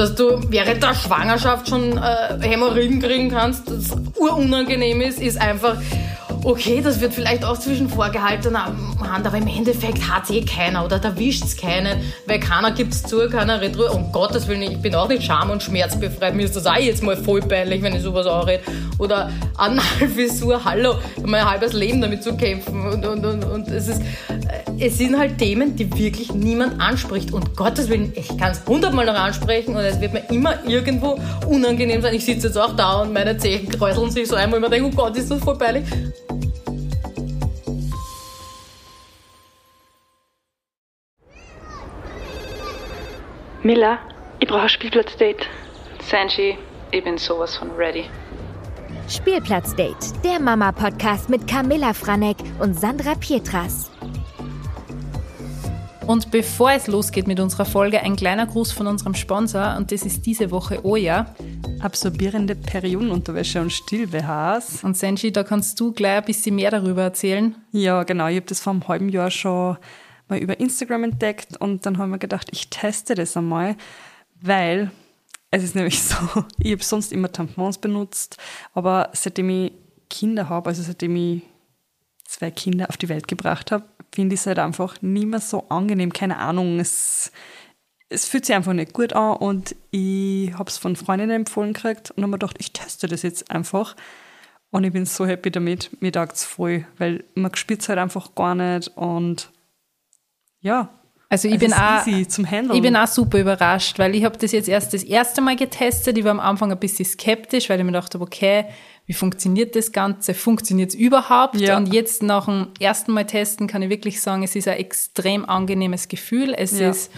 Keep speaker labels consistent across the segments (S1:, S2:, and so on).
S1: dass du während der Schwangerschaft schon äh, Hämorrhoiden kriegen kannst, das urunangenehm ist, ist einfach okay, das wird vielleicht auch zwischen vorgehaltener Hand, aber im Endeffekt hat es eh keiner oder da wischt es keinen, weil keiner gibt es zu, keiner Retro. Um Gottes Willen, ich bin auch nicht scham- und schmerzbefreit. Mir ist das auch jetzt mal voll peinlich, wenn ich sowas auch rede. Oder Analfissur, hallo, mein halbes Leben damit zu kämpfen. Und, und, und, und es, ist, äh, es sind halt Themen, die wirklich niemand anspricht. Und Gottes Willen, ich kann es hundertmal noch ansprechen und es wird mir immer irgendwo unangenehm sein. Ich sitze jetzt auch da und meine Zehen kräuseln sich so einmal und ich denke, oh Gott, ist das voll peinlich.
S2: Miller, ich brauche ein Spielplatzdate.
S3: Sanji, ich bin sowas von ready.
S4: Spielplatzdate, der Mama-Podcast mit Camilla Franek und Sandra Pietras.
S3: Und bevor es losgeht mit unserer Folge, ein kleiner Gruß von unserem Sponsor und das ist diese Woche Oja.
S5: Absorbierende Periodenunterwäsche und Still-BHs.
S3: Und Senji, da kannst du gleich ein bisschen mehr darüber erzählen.
S5: Ja, genau. Ich habe das vor einem halben Jahr schon mal über Instagram entdeckt und dann haben wir gedacht, ich teste das einmal, weil es ist nämlich so, ich habe sonst immer Tampons benutzt, aber seitdem ich Kinder habe, also seitdem ich zwei Kinder auf die Welt gebracht habe, finde ich es halt einfach nicht mehr so angenehm. Keine Ahnung, es, es fühlt sich einfach nicht gut an und ich habe es von Freundinnen empfohlen gekriegt und habe mir gedacht, ich teste das jetzt einfach. Und ich bin so happy damit, mir taugt es voll, weil man spürt es halt einfach gar nicht und ja.
S3: Also ich bin, auch, ich bin auch super überrascht, weil ich habe das jetzt erst das erste Mal getestet. Ich war am Anfang ein bisschen skeptisch, weil ich mir dachte, okay, wie funktioniert das Ganze? Funktioniert es überhaupt? Ja. Und jetzt nach dem ersten Mal testen kann ich wirklich sagen, es ist ein extrem angenehmes Gefühl. Es ja. ist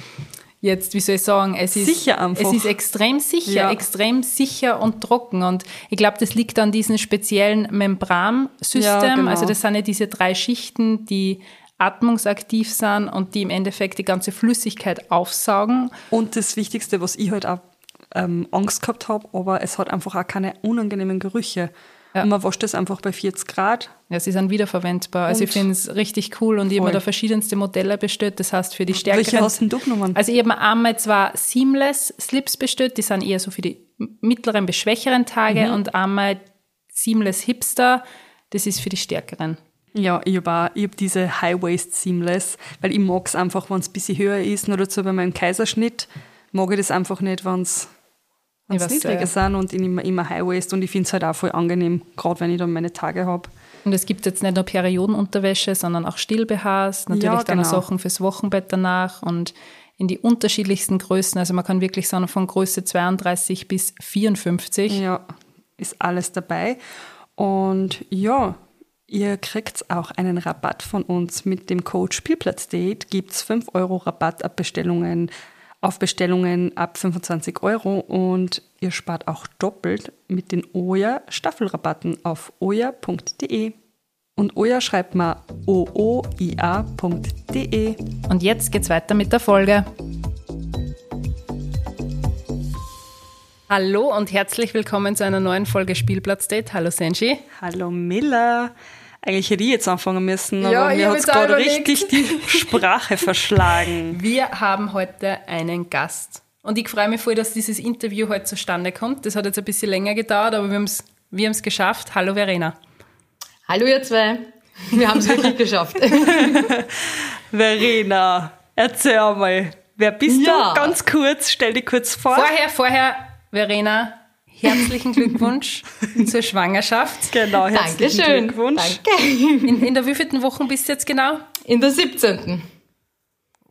S3: jetzt, wie soll ich sagen, es ist,
S5: sicher einfach.
S3: es ist extrem sicher, ja. extrem sicher und trocken. Und ich glaube, das liegt an diesem speziellen Membransystem. Ja, genau. Also das sind ja diese drei Schichten, die atmungsaktiv sind und die im Endeffekt die ganze Flüssigkeit aufsaugen.
S5: Und das Wichtigste, was ich halt auch ähm, Angst gehabt habe, aber es hat einfach auch keine unangenehmen Gerüche. Ja. Und man wascht das einfach bei 40 Grad.
S3: Ja, sie sind wiederverwendbar. Also ich finde es richtig cool und ich habe mir da verschiedenste Modelle bestellt. Das heißt für die stärkeren...
S5: Welche hast du genommen?
S3: Also ich habe mir einmal zwar Seamless Slips bestellt, die sind eher so für die mittleren bis schwächeren Tage mhm. und einmal Seamless Hipster, das ist für die stärkeren.
S5: Ja, ich habe hab diese High-Waist Seamless, weil ich mag es einfach, wenn es ein bisschen höher ist. Nur dazu bei meinem Kaiserschnitt mag ich das einfach nicht, wenn es niedriger sind und ich nehme immer High-Waist und ich finde es halt auch voll angenehm, gerade wenn ich dann meine Tage habe.
S3: Und es gibt jetzt nicht nur Periodenunterwäsche, sondern auch Still-BHs, natürlich ja, genau. dann Sachen fürs Wochenbett danach und in die unterschiedlichsten Größen. Also man kann wirklich sagen, von Größe 32 bis 54.
S5: Ja, ist alles dabei. Und ja, Ihr kriegt auch einen Rabatt von uns mit dem Code Spielplatzdate. Gibt es 5 Euro Rabatt ab Bestellungen, auf Bestellungen ab 25 Euro und ihr spart auch doppelt mit den Oja Staffelrabatten auf oja.de. Und Oja schreibt mal ooia.de.
S3: Und jetzt geht's weiter mit der Folge. Hallo und herzlich willkommen zu einer neuen Folge Spielplatzdate. Hallo Senji.
S5: Hallo Miller. Eigentlich hätte ich jetzt anfangen müssen, aber ja, mir hat es gerade richtig die Sprache verschlagen.
S3: Wir haben heute einen Gast. Und ich freue mich voll, dass dieses Interview heute zustande kommt. Das hat jetzt ein bisschen länger gedauert, aber wir haben es wir geschafft. Hallo Verena.
S1: Hallo ihr zwei. Wir haben es wirklich geschafft.
S5: Verena, erzähl mal, wer bist ja. du? Ganz kurz, stell dich kurz vor.
S3: Vorher, vorher, Verena, Herzlichen Glückwunsch zur Schwangerschaft.
S5: Genau, herzlichen
S1: Dankeschön.
S5: Glückwunsch.
S1: Danke.
S3: In, in der wievielten Woche bist du jetzt genau?
S1: In der 17.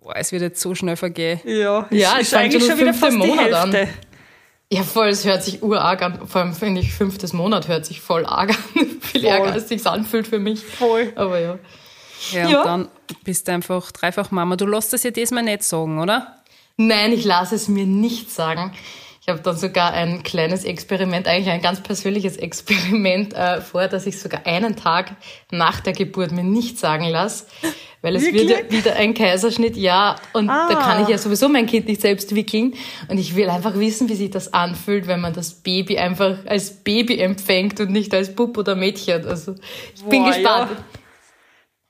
S3: Boah, es wird jetzt so schnell vergehen.
S5: Ja,
S1: ja es ist eigentlich schon wieder fast Monat die Hälfte. An. Ja, voll, es hört sich urarg an. Vor allem finde ich, fünftes Monat hört sich voll arg an. Viel voll. ärger, als es sich anfühlt für mich.
S5: Voll.
S1: Aber ja.
S3: Ja, und ja. dann bist du einfach dreifach Mama. Du lässt das ja diesmal nicht sagen, oder?
S1: Nein, ich lasse es mir nicht sagen. Ich habe dann sogar ein kleines Experiment, eigentlich ein ganz persönliches Experiment äh, vor, dass ich sogar einen Tag nach der Geburt mir nicht sagen lasse, weil es Wirklich? wird ja wieder ein Kaiserschnitt, ja, und ah. da kann ich ja sowieso mein Kind nicht selbst wickeln und ich will einfach wissen, wie sich das anfühlt, wenn man das Baby einfach als Baby empfängt und nicht als Bub oder Mädchen. Also ich Boah, bin gespannt. Ja.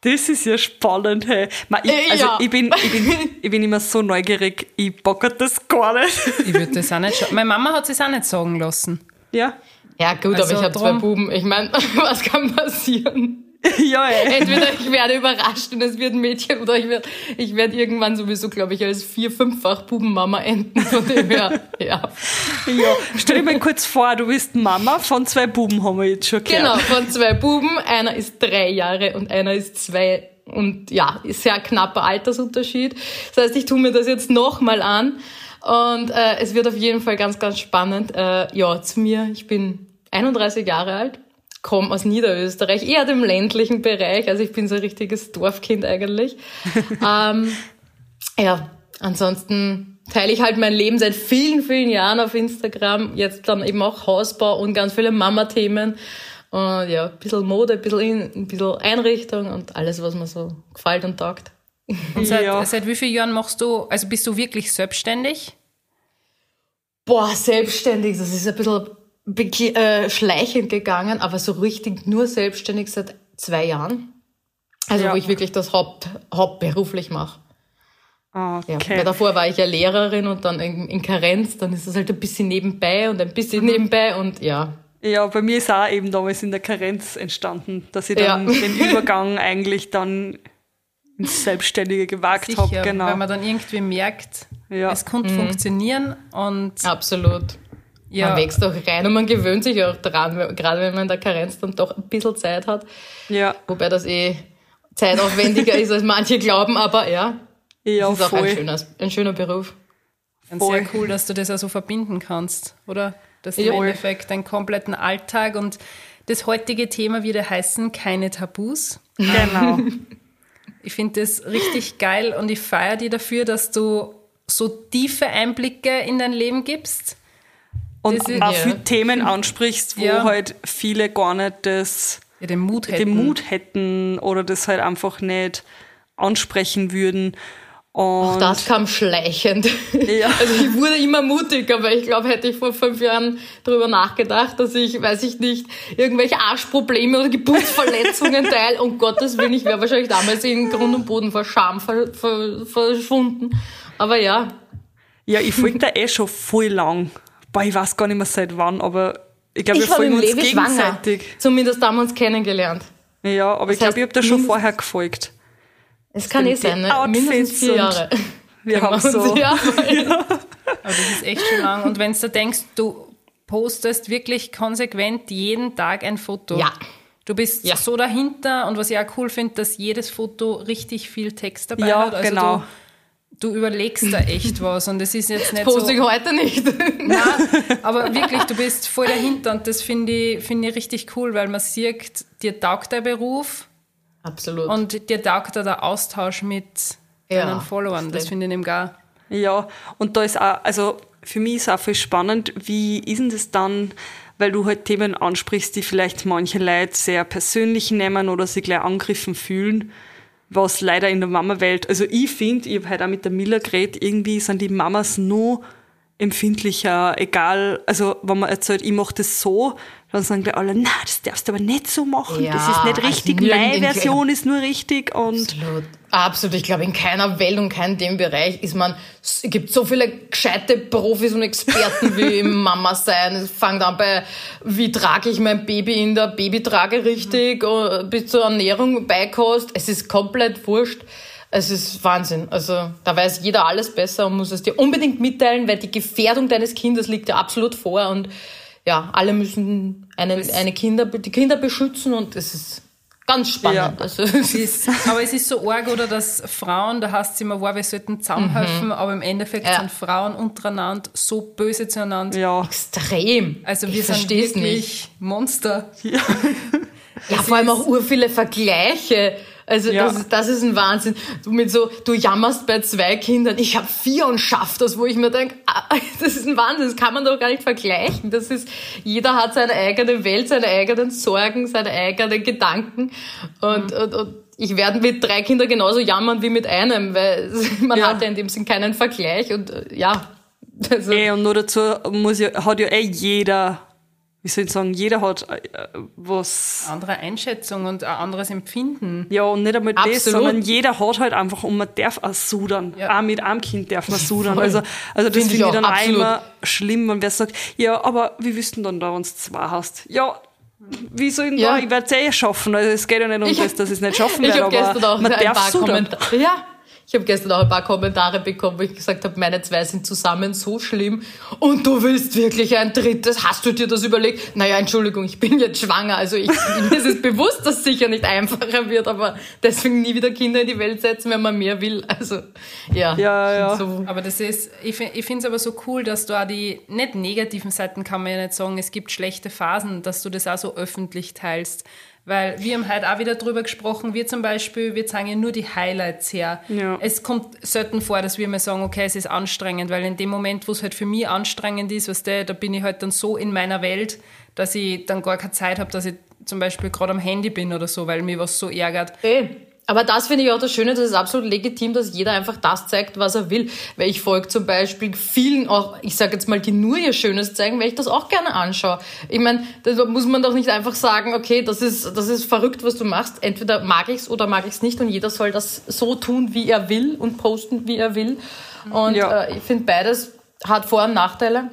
S5: Das ist ja spannend, hey. Man, ich, äh, also ja. ich, bin, ich, bin, ich bin immer so neugierig, ich bockert das gar nicht.
S3: Ich würde das auch nicht schauen. Meine Mama hat es auch nicht sagen lassen.
S5: Ja.
S1: Ja, gut, also aber ich habe zwei Buben. Ich meine, was kann passieren? ja, ey. Entweder ich werde überrascht und es wird ein Mädchen oder ich werde ich werd irgendwann sowieso, glaube ich, als vier-, fünffach Bubenmama enden. Von dem her, ja.
S5: Ja, stell dir mal kurz vor, du bist Mama von zwei Buben, haben wir jetzt schon gehört.
S1: Genau, von zwei Buben. Einer ist drei Jahre und einer ist zwei. Und ja, ist sehr knapper Altersunterschied. Das heißt, ich tue mir das jetzt nochmal an. Und äh, es wird auf jeden Fall ganz, ganz spannend. Äh, ja, zu mir, ich bin 31 Jahre alt komme aus Niederösterreich, eher dem ländlichen Bereich. Also ich bin so ein richtiges Dorfkind eigentlich. ähm, ja, ansonsten teile ich halt mein Leben seit vielen, vielen Jahren auf Instagram. Jetzt dann eben auch Hausbau und ganz viele Mama-Themen. Und ja, ein bisschen Mode, ein bisschen, in, ein bisschen Einrichtung und alles, was mir so gefällt und taugt.
S3: Und seit, ja. seit wie vielen Jahren machst du, also bist du wirklich selbstständig?
S1: Boah, selbstständig, das ist ein bisschen äh, schleichend gegangen, aber so richtig nur selbstständig seit zwei Jahren. Also ja. wo ich wirklich das Haupt, hauptberuflich mache. Okay. Ja, weil davor war ich ja Lehrerin und dann in, in Karenz, dann ist es halt ein bisschen nebenbei und ein bisschen mhm. nebenbei und ja.
S5: Ja, bei mir ist auch eben damals in der Karenz entstanden, dass ich dann ja. den Übergang eigentlich dann ins Selbstständige gewagt habe.
S3: Genau. Weil man dann irgendwie merkt, ja. es konnte mhm. funktionieren und.
S1: Absolut. Ja. Man wächst auch rein und man gewöhnt sich auch dran, gerade wenn man in der Karenz dann doch ein bisschen Zeit hat. Ja. Wobei das eh zeitaufwendiger ist, als manche glauben, aber ja. Ja, das ist voll. auch ein schöner, ein schöner Beruf.
S3: Und sehr cool, dass du das auch so verbinden kannst, oder? Dass du ja. im Endeffekt deinen kompletten Alltag und das heutige Thema wieder heißen, keine Tabus.
S5: Genau.
S3: ich finde das richtig geil und ich feiere dir dafür, dass du so tiefe Einblicke in dein Leben gibst
S5: und ist, auch ja. viele Themen ansprichst, wo ja. halt viele gar nicht das,
S3: ja, den, Mut
S5: den Mut hätten oder das halt einfach nicht ansprechen würden. Und
S1: Auch das kam schleichend. Ja. Also ich wurde immer mutiger, aber ich glaube, hätte ich vor fünf Jahren darüber nachgedacht, dass ich, weiß ich nicht, irgendwelche Arschprobleme oder Geburtsverletzungen teile, um Gottes Willen, ich wäre wahrscheinlich damals in Grund und Boden vor Scham ver, ver, verschwunden. Aber ja.
S5: Ja, ich folge da eh schon voll lang boah, ich weiß gar nicht mehr seit wann, aber ich glaube, wir folgen uns Levi gegenseitig.
S1: Schwanger. Zumindest haben wir uns kennengelernt.
S5: Ja, aber das ich glaube, ich habe da schon vorher gefolgt.
S1: Es kann eh sein, ne? mindestens vier Jahre.
S5: Wir haben so. Ja,
S3: ja. Aber das ist echt schon lang. Und wenn du denkst, du postest wirklich konsequent jeden Tag ein Foto.
S1: Ja.
S3: Du bist ja. so dahinter und was ich auch cool finde, dass jedes Foto richtig viel Text dabei
S5: ja,
S3: hat.
S5: Also genau.
S3: Du, du überlegst da echt was und es ist jetzt nicht
S1: das poste so... ich heute nicht.
S3: Nein, aber wirklich, du bist voll dahinter und das finde ich, find ich richtig cool, weil man sieht, dir taugt der Beruf.
S1: Absolut.
S3: Und dir taugt da der Austausch mit ja, deinen Followern. Das finde ich nämlich gar.
S5: Ja, und da ist auch, also für mich ist auch viel spannend, wie ist denn das dann, weil du halt Themen ansprichst, die vielleicht manche Leute sehr persönlich nehmen oder sich gleich angegriffen fühlen was leider in der Mama-Welt, also ich finde, ich habe heute auch mit der Miller geredet, irgendwie sind die Mamas nur empfindlicher, egal, also wenn man erzählt, ich mache das so, dann sagen wir alle, na, das darfst du aber nicht so machen, ja, das ist nicht also richtig, also meine Version ist nur richtig und
S1: absolut, absolut. Ich glaube, in keiner Welt und keinem dem Bereich ist man, es gibt so viele gescheite Profis und Experten wie im Mama sein. Es fängt an bei, wie trage ich mein Baby in der Babytrage richtig, mhm. bis zur Ernährung, Beikost. Es ist komplett wurscht. Es ist Wahnsinn. Also da weiß jeder alles besser und muss es dir unbedingt mitteilen, weil die Gefährdung deines Kindes liegt ja absolut vor und ja, alle müssen einen, eine Kinder, die Kinder beschützen und es ist ganz spannend. Ja. Also,
S3: es ist, aber es ist so arg, oder dass Frauen, da heißt es immer, wow, wir sollten zusammenhelfen, mhm. aber im Endeffekt ja. sind Frauen untereinander so böse zueinander.
S1: Ja. Extrem.
S3: Also wir ich sind wirklich nicht. Monster.
S1: Ja, ja vor allem auch ur viele Vergleiche. Also ja. das, das ist ein Wahnsinn. Du mit so, du jammerst bei zwei Kindern, ich habe vier und schaff das, wo ich mir denke, ah, das ist ein Wahnsinn, das kann man doch gar nicht vergleichen. Das ist, jeder hat seine eigene Welt, seine eigenen Sorgen, seine eigenen Gedanken und, mhm. und, und ich werde mit drei Kindern genauso jammern wie mit einem, weil man ja. hat ja in dem Sinn keinen Vergleich und ja.
S5: Also. Ey, und nur dazu muss ja, hat ja eh jeder wie soll ich sagen, jeder hat äh, was.
S3: Andere Einschätzung und ein anderes Empfinden.
S5: Ja, und nicht einmal Absolut. das, sondern jeder hat halt einfach, und man darf auch sudern. Ja. Auch mit einem Kind darf man sudern. Also, also das finde ich, ich dann auch immer schlimm, wenn wer sagt, ja, aber wie wüssten dann da, wenn du zwei hast? Ja, wie soll ich ja. da? Ich werde es eh schaffen. Also es geht ja nicht um ich, das, dass ich es nicht schaffen werde, aber man darf sudern.
S1: Ja, ich habe gestern auch ein paar Kommentare bekommen, wo ich gesagt habe, meine zwei sind zusammen so schlimm und du willst wirklich ein drittes. Hast du dir das überlegt? Naja, Entschuldigung, ich bin jetzt schwanger. Also ich, mir ist es bewusst, dass es sicher nicht einfacher wird, aber deswegen nie wieder Kinder in die Welt setzen, wenn man mehr will. Also ja.
S5: Ja, ja.
S3: So. Aber das ist, ich, ich finde es aber so cool, dass du auch die, nicht negativen Seiten kann man ja nicht sagen, es gibt schlechte Phasen, dass du das auch so öffentlich teilst. Weil wir haben heute auch wieder drüber gesprochen, wir zum Beispiel, wir zeigen ja nur die Highlights her. Ja. Es kommt selten vor, dass wir mal sagen, okay, es ist anstrengend, weil in dem Moment, wo es halt für mich anstrengend ist, weißt du, da bin ich halt dann so in meiner Welt, dass ich dann gar keine Zeit habe, dass ich zum Beispiel gerade am Handy bin oder so, weil mir was so ärgert.
S1: Ey. Aber das finde ich auch das Schöne, das ist absolut legitim, dass jeder einfach das zeigt, was er will. Weil ich folge zum Beispiel vielen auch, ich sage jetzt mal, die nur ihr Schönes zeigen, weil ich das auch gerne anschaue. Ich meine, da muss man doch nicht einfach sagen, okay, das ist, das ist verrückt, was du machst. Entweder mag ich es oder mag ich es nicht und jeder soll das so tun, wie er will und posten, wie er will. Und ja. äh, ich finde, beides hat Vor- und Nachteile.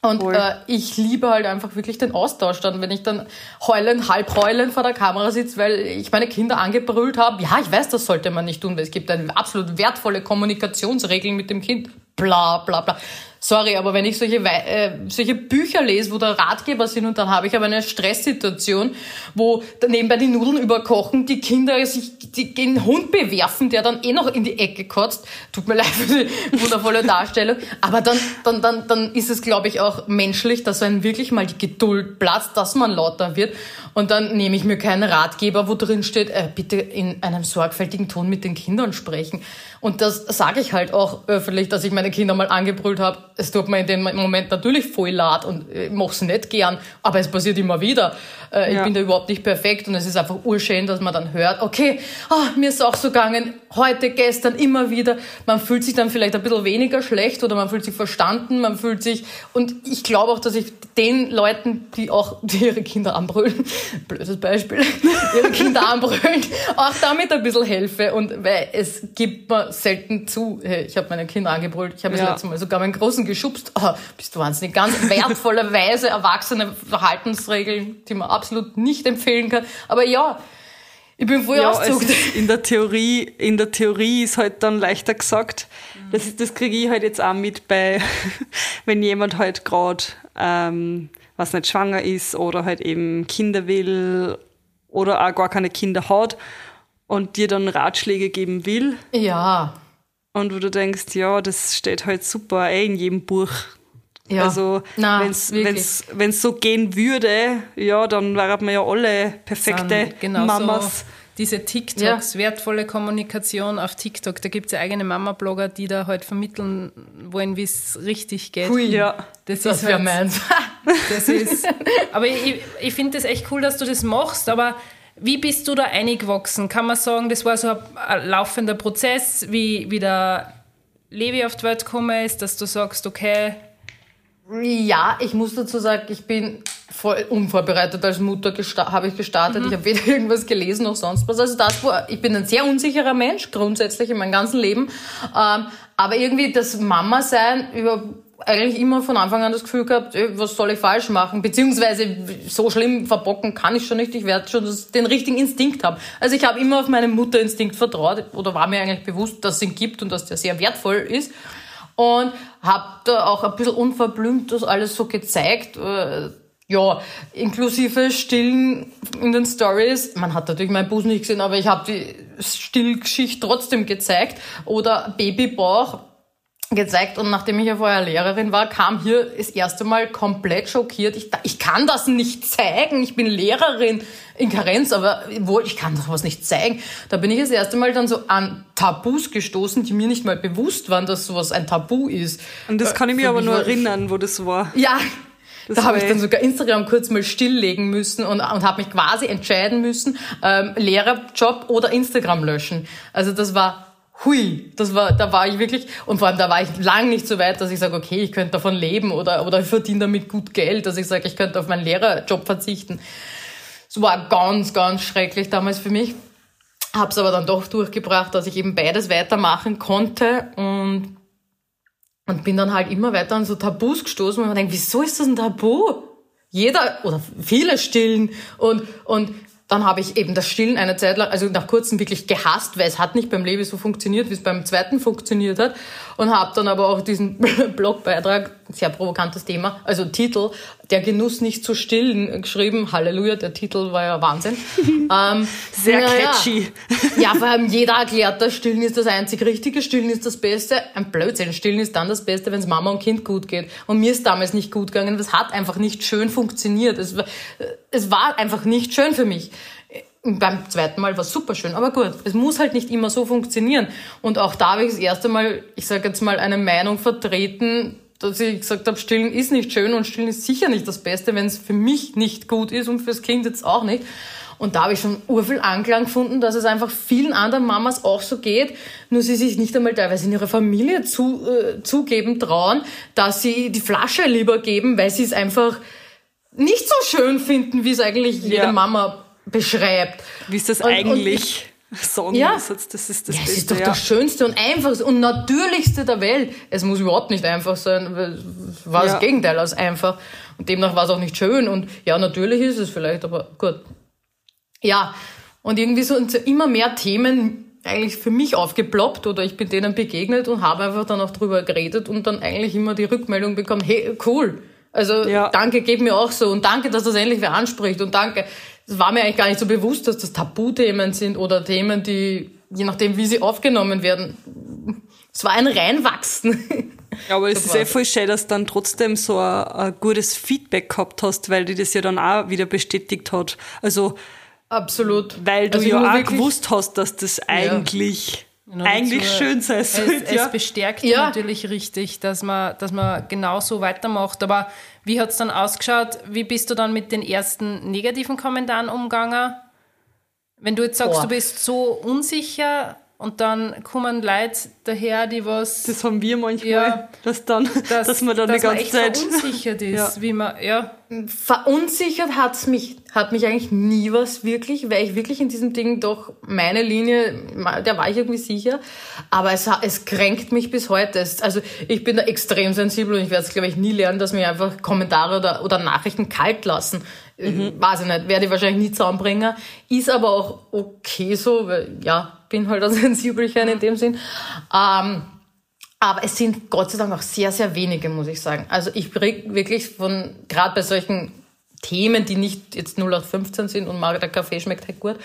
S1: Und äh, ich liebe halt einfach wirklich den Austausch dann, wenn ich dann heulend, halb heulend vor der Kamera sitze, weil ich meine Kinder angebrüllt habe. Ja, ich weiß, das sollte man nicht tun, weil es gibt eine absolut wertvolle Kommunikationsregeln mit dem Kind. Bla, bla, bla. Sorry, aber wenn ich solche, äh, solche Bücher lese, wo da Ratgeber sind und dann habe ich aber eine Stresssituation, wo nebenbei die Nudeln überkochen, die Kinder sich die, den Hund bewerfen, der dann eh noch in die Ecke kotzt. Tut mir leid für die wundervolle Darstellung. Aber dann, dann, dann, dann ist es, glaube ich, auch menschlich, dass einem wirklich mal die Geduld platzt, dass man lauter wird. Und dann nehme ich mir keinen Ratgeber, wo drin steht, äh, bitte in einem sorgfältigen Ton mit den Kindern sprechen. Und das sage ich halt auch öffentlich, dass ich meine Kinder mal angebrüllt habe. Es tut mir in dem Moment natürlich voll leid und ich mache es nicht gern, aber es passiert immer wieder. Äh, ja. Ich bin da überhaupt nicht perfekt und es ist einfach urschön, dass man dann hört, okay, oh, mir ist auch so gegangen, heute, gestern, immer wieder. Man fühlt sich dann vielleicht ein bisschen weniger schlecht oder man fühlt sich verstanden, man fühlt sich, und ich glaube auch, dass ich den Leuten, die auch die ihre Kinder anbrüllen, blödes Beispiel, ihre Kinder anbrüllen, auch damit ein bisschen helfe. Und weil es gibt selten zu, hey, ich habe meine Kinder angebrüllt, ich habe ja. das letzte Mal sogar meinen Großen geschubst. Oh, bist du wahnsinnig. Ganz wertvolle, weise, erwachsene Verhaltensregeln, die man absolut nicht empfehlen kann. Aber ja, ich bin voll ja, ausgezuckt.
S5: in der Theorie, in der Theorie ist halt dann leichter gesagt. Mhm. Das, das kriege ich halt jetzt auch mit bei, wenn jemand halt gerade, ähm, was nicht schwanger ist oder halt eben Kinder will oder auch gar keine Kinder hat und dir dann Ratschläge geben will.
S1: Ja.
S5: Und wo du denkst, ja, das steht halt super eh in jedem Buch ja. Also wenn es so gehen würde, ja, dann wären wir ja alle perfekte genau Mamas.
S3: So diese TikToks, ja. wertvolle Kommunikation auf TikTok, da gibt es ja eigene Mama-Blogger, die da halt vermitteln wollen, wie es richtig geht.
S1: Hui, ja. Das, das wäre halt, meins.
S3: Das ist, aber ich, ich finde das echt cool, dass du das machst, aber wie bist du da eingewachsen? Kann man sagen, das war so ein laufender Prozess, wie, wie der Levi auf die Welt gekommen ist, dass du sagst, okay,
S1: ja, ich muss dazu sagen, ich bin voll unvorbereitet als Mutter habe ich gestartet. Mhm. Ich habe weder irgendwas gelesen noch sonst was. Also das, ich bin ein sehr unsicherer Mensch grundsätzlich in meinem ganzen Leben. Ähm, aber irgendwie das Mama sein über eigentlich immer von Anfang an das Gefühl gehabt, was soll ich falsch machen? Beziehungsweise so schlimm verbocken kann ich schon nicht. Ich werde schon den richtigen Instinkt haben. Also ich habe immer auf meinen Mutterinstinkt vertraut oder war mir eigentlich bewusst, dass es ihn gibt und dass der sehr wertvoll ist und habe da auch ein bisschen unverblümt das alles so gezeigt. Äh, ja, inklusive Stillen in den Stories. Man hat natürlich meinen Busen nicht gesehen, aber ich habe die Stillgeschichte trotzdem gezeigt. Oder Babybauch gezeigt und nachdem ich ja vorher Lehrerin war, kam hier das erste Mal komplett schockiert. Ich, ich kann das nicht zeigen. Ich bin Lehrerin in Karenz, aber wo, ich kann sowas nicht zeigen. Da bin ich das erste Mal dann so an Tabus gestoßen, die mir nicht mal bewusst waren, dass sowas ein Tabu ist.
S5: Und das kann ich mir aber nur erinnern, wo das war.
S1: Ja, das da habe ich dann sogar Instagram kurz mal stilllegen müssen und, und habe mich quasi entscheiden müssen, ähm, Lehrerjob oder Instagram löschen. Also das war hui, das war, da war ich wirklich, und vor allem da war ich lang nicht so weit, dass ich sage, okay, ich könnte davon leben oder, oder ich verdiene damit gut Geld, dass ich sage, ich könnte auf meinen Lehrerjob verzichten. Es war ganz, ganz schrecklich damals für mich. Habe es aber dann doch durchgebracht, dass ich eben beides weitermachen konnte und, und bin dann halt immer weiter an so Tabus gestoßen und man denkt, wieso ist das ein Tabu? Jeder oder viele stillen und, und dann habe ich eben das Stillen eine Zeit lang, also nach kurzem wirklich gehasst, weil es hat nicht beim Leben so funktioniert, wie es beim zweiten funktioniert hat. Und habe dann aber auch diesen Blogbeitrag, sehr provokantes Thema, also Titel, der Genuss nicht zu stillen, geschrieben. Halleluja, der Titel war ja Wahnsinn.
S5: ähm, sehr catchy.
S1: Ja. ja, vor allem jeder erklärt, das Stillen ist das einzig Richtige, Stillen ist das Beste. Ein Blödsinn, Stillen ist dann das Beste, wenn es Mama und Kind gut geht. Und mir ist damals nicht gut gegangen, das hat einfach nicht schön funktioniert. Es, es war einfach nicht schön für mich. Beim zweiten Mal war es super schön, aber gut, es muss halt nicht immer so funktionieren. Und auch da habe ich das erste Mal, ich sage jetzt mal, eine Meinung vertreten, dass ich gesagt habe, stillen ist nicht schön und stillen ist sicher nicht das Beste, wenn es für mich nicht gut ist und fürs Kind jetzt auch nicht. Und da habe ich schon urviel Anklang gefunden, dass es einfach vielen anderen Mamas auch so geht, nur sie sich nicht einmal teilweise in ihrer Familie zu, äh, zugeben trauen, dass sie die Flasche lieber geben, weil sie es einfach nicht so schön finden, wie es eigentlich jede ja. Mama beschreibt.
S5: Wie ist das und, eigentlich? Sagen
S1: ja. das ist das
S5: Beste.
S1: Ja, es ist doch ja. das Schönste und Einfachste und Natürlichste der Welt. Es muss überhaupt nicht einfach sein. Es war ja. das Gegenteil als einfach. Und demnach war es auch nicht schön. Und ja, natürlich ist es vielleicht, aber gut. Ja, und irgendwie so immer mehr Themen eigentlich für mich aufgeploppt oder ich bin denen begegnet und habe einfach dann auch drüber geredet und dann eigentlich immer die Rückmeldung bekommen, hey, cool. Also ja. danke, geht mir auch so und danke, dass das endlich wer anspricht und danke es war mir eigentlich gar nicht so bewusst, dass das Tabuthemen sind oder Themen, die, je nachdem, wie sie aufgenommen werden, es war ein Reinwachsen.
S5: Ja, aber es ist eh voll schön, dass du dann trotzdem so ein, ein, gutes Feedback gehabt hast, weil die das ja dann auch wieder bestätigt hat. Also.
S1: Absolut.
S5: Weil du also ja auch gewusst hast, dass das eigentlich. Eigentlich dazu, schön sein sollte.
S3: Es, ja. es bestärkt ja. natürlich richtig, dass man, dass man genau so weitermacht. Aber wie hat es dann ausgeschaut? Wie bist du dann mit den ersten negativen Kommentaren umgegangen? Wenn du jetzt sagst, Boah. du bist so unsicher und dann kommen Leute daher, die was.
S5: Das haben wir manchmal, ja, dass, dann, dass, dass man dann dass die ganze man
S3: Zeit. verunsichert ist, ja. wie man, ja.
S1: Verunsichert hat's mich, hat mich eigentlich nie was wirklich, weil ich wirklich in diesem Ding doch meine Linie, der war ich irgendwie sicher. Aber es, es kränkt mich bis heute. Es, also ich bin da extrem sensibel und ich werde es, glaube ich, nie lernen, dass mir einfach Kommentare oder, oder Nachrichten kalt lassen. Mhm. Weiß ich nicht, werde ich wahrscheinlich nie zusammenbringen. Ist aber auch okay so, weil ja, bin halt ein Sensibelchen in dem Sinn. Ähm, aber es sind Gott sei Dank auch sehr, sehr wenige, muss ich sagen. Also ich kriege wirklich von, gerade bei solchen Themen, die nicht jetzt 0815 sind und der Kaffee schmeckt halt gut,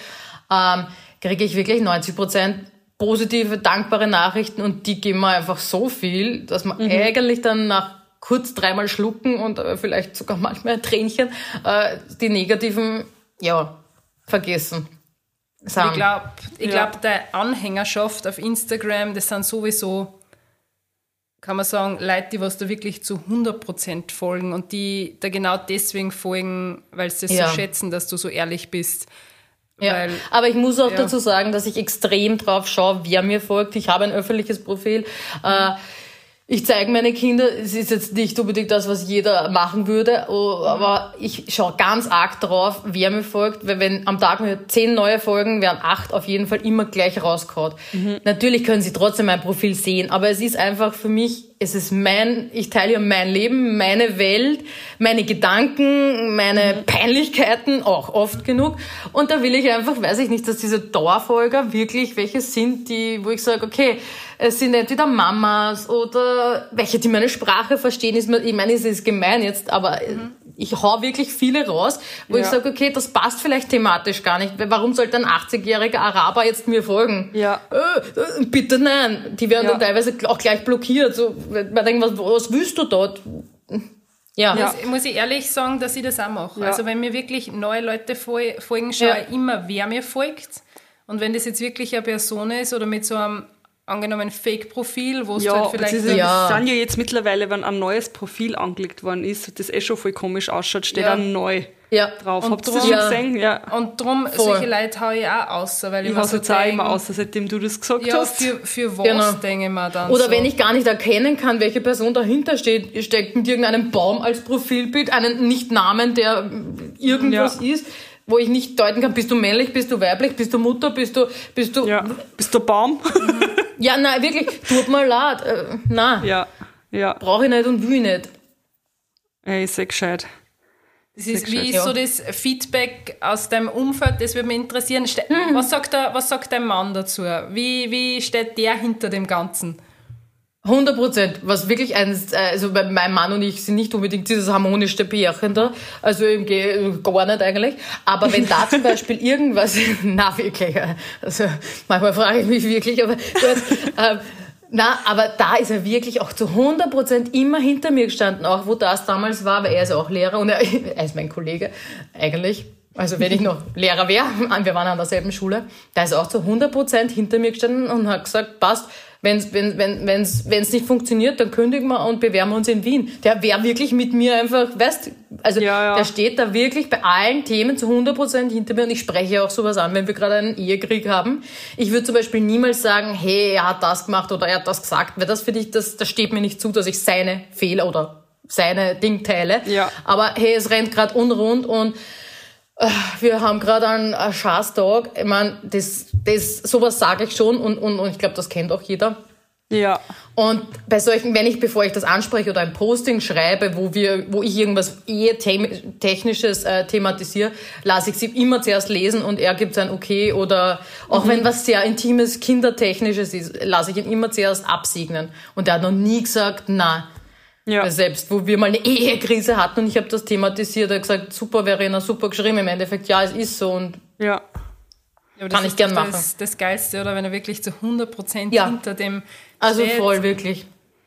S1: ähm, kriege ich wirklich 90 Prozent positive, dankbare Nachrichten und die geben mir einfach so viel, dass man mhm. eigentlich dann nach kurz dreimal schlucken und äh, vielleicht sogar manchmal ein Tränchen äh, die negativen, ja, vergessen.
S3: Sind. Ich glaube, ich ja. glaub, der Anhängerschaft auf Instagram, das sind sowieso, kann man sagen, Leute, die was da wirklich zu 100% folgen und die da genau deswegen folgen, weil sie das ja. so schätzen, dass du so ehrlich bist.
S1: Ja, weil, aber ich muss auch ja. dazu sagen, dass ich extrem drauf schaue, wer mir folgt. Ich habe ein öffentliches Profil. Mhm. Äh, ich zeige meine Kinder, es ist jetzt nicht unbedingt das, was jeder machen würde, oh, aber ich schaue ganz arg drauf, wer mir folgt, weil wenn am Tag mir zehn neue Folgen, werden acht auf jeden Fall immer gleich rausgehauen. Mhm. Natürlich können sie trotzdem mein Profil sehen, aber es ist einfach für mich, es ist mein, ich teile ja mein Leben, meine Welt, meine Gedanken, meine mhm. Peinlichkeiten, auch oft genug. Und da will ich einfach, weiß ich nicht, dass diese Dauerfolger wirklich welche sind, die, wo ich sage, okay, es sind entweder Mamas oder welche, die meine Sprache verstehen. Ist mir, ich meine, es ist gemein jetzt, aber mhm. Ich hau wirklich viele raus, wo ja. ich sage, okay, das passt vielleicht thematisch gar nicht. Warum sollte ein 80-jähriger Araber jetzt mir folgen?
S5: Ja.
S1: Äh, bitte nein. Die werden ja. dann teilweise auch gleich blockiert. So, man denkt, was, was willst du dort?
S3: Ja. ja. Muss, muss ich ehrlich sagen, dass ich das auch mache. Ja. Also wenn mir wirklich neue Leute folgen, schaue ich immer, wer mir folgt. Und wenn das jetzt wirklich eine Person ist oder mit so einem angenommen Fake-Profil, wo es
S5: ja,
S3: halt vielleicht...
S5: Ist, ja, sind ja jetzt mittlerweile, wenn ein neues Profil angelegt worden ist, das eh schon voll komisch ausschaut, steht ja. dann neu ja. drauf. Habt ihr das schon gesehen? Ja.
S3: Und darum, Voll. solche Leute haue ich auch aus, weil ich,
S5: ich
S3: so
S5: jetzt auch immer aus, seitdem du das gesagt
S3: ja,
S5: hast.
S3: Für, für was genau. denke ich mir dann
S1: Oder so. wenn ich gar nicht erkennen kann, welche Person dahinter steht, steckt mit irgendeinem Baum als Profilbild, einen Nicht-Namen, der irgendwas ja. ist, wo ich nicht deuten kann, bist du männlich, bist du weiblich, bist du Mutter, bist du, bist du...
S5: Ja. Bist du Baum?
S1: Ja, nein, wirklich, tut mir leid. Äh, nein.
S5: Ja, ja.
S1: Brauche ich nicht und will nicht.
S5: Ey, ist gescheit.
S3: Das ist wie ja. so das Feedback aus deinem Umfeld, das würde mich interessieren. Mhm. Was, sagt der, was sagt dein Mann dazu? Wie, wie steht der hinter dem Ganzen?
S1: 100 Prozent. Was wirklich eins, also mein Mann und ich sind nicht unbedingt dieses harmonische Pärchen da. Also gar nicht eigentlich. Aber wenn da zum Beispiel irgendwas, na wirklich, also manchmal frage ich mich wirklich, aber gut, äh, na, aber da ist er wirklich auch zu 100 Prozent immer hinter mir gestanden, auch wo das damals war, weil er ist auch Lehrer und er, er ist mein Kollege eigentlich. Also wenn ich noch Lehrer wäre, wir waren an derselben Schule, da ist er auch zu 100 Prozent hinter mir gestanden und hat gesagt, passt, Wenn's, wenn wenn wenn's, wenn's nicht funktioniert, dann kündigen wir und bewerben uns in Wien. Der wäre wirklich mit mir einfach, weißt also ja, ja. der steht da wirklich bei allen Themen zu 100% hinter mir und ich spreche auch sowas an, wenn wir gerade einen Ehekrieg haben. Ich würde zum Beispiel niemals sagen, hey, er hat das gemacht oder er hat das gesagt, weil das für dich, das, das steht mir nicht zu, dass ich seine Fehler oder seine Ding teile. Ja. Aber hey, es rennt gerade unrund und wir haben gerade einen, einen Schaßtag. Ich meine, das, das, sowas sage ich schon und, und, und ich glaube, das kennt auch jeder.
S5: Ja.
S1: Und bei solchen, wenn ich, bevor ich das anspreche oder ein Posting schreibe, wo wir, wo ich irgendwas eher technisches äh, thematisiere, lasse ich sie immer zuerst lesen und er gibt ein Okay oder auch mhm. wenn was sehr intimes, kindertechnisches ist, lasse ich ihn immer zuerst absegnen. Und er hat noch nie gesagt, na, ja. Selbst, wo wir mal eine Ehekrise hatten und ich habe das thematisiert, er hat gesagt, super Verena, super geschrieben. Im Endeffekt, ja, es ist so und
S5: ja.
S1: ja kann ich gern machen.
S3: Das, das Geilste, oder wenn er wirklich zu 100% ja. hinter dem
S1: Also steht. voll, wirklich.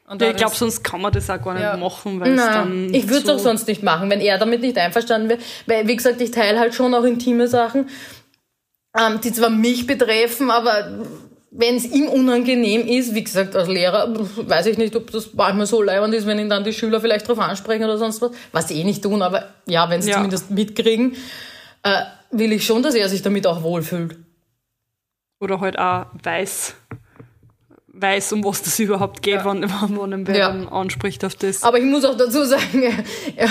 S5: Und ja, ich glaube, sonst kann man das auch gar nicht ja. machen, weil Nein, dann.
S1: Ich würde es so auch sonst nicht machen, wenn er damit nicht einverstanden wäre. Weil, wie gesagt, ich teile halt schon auch intime Sachen, ähm, die zwar mich betreffen, aber wenn es ihm unangenehm ist, wie gesagt, als Lehrer, weiß ich nicht, ob das manchmal so leibend ist, wenn ihn dann die Schüler vielleicht darauf ansprechen oder sonst was, was sie eh nicht tun, aber ja, wenn sie ja. zumindest mitkriegen, äh, will ich schon, dass er sich damit auch wohlfühlt.
S5: Oder halt auch weiß, weiß, um was das überhaupt geht, ja. wenn, wenn man ja. anspricht auf das.
S1: Aber ich muss auch dazu sagen, er,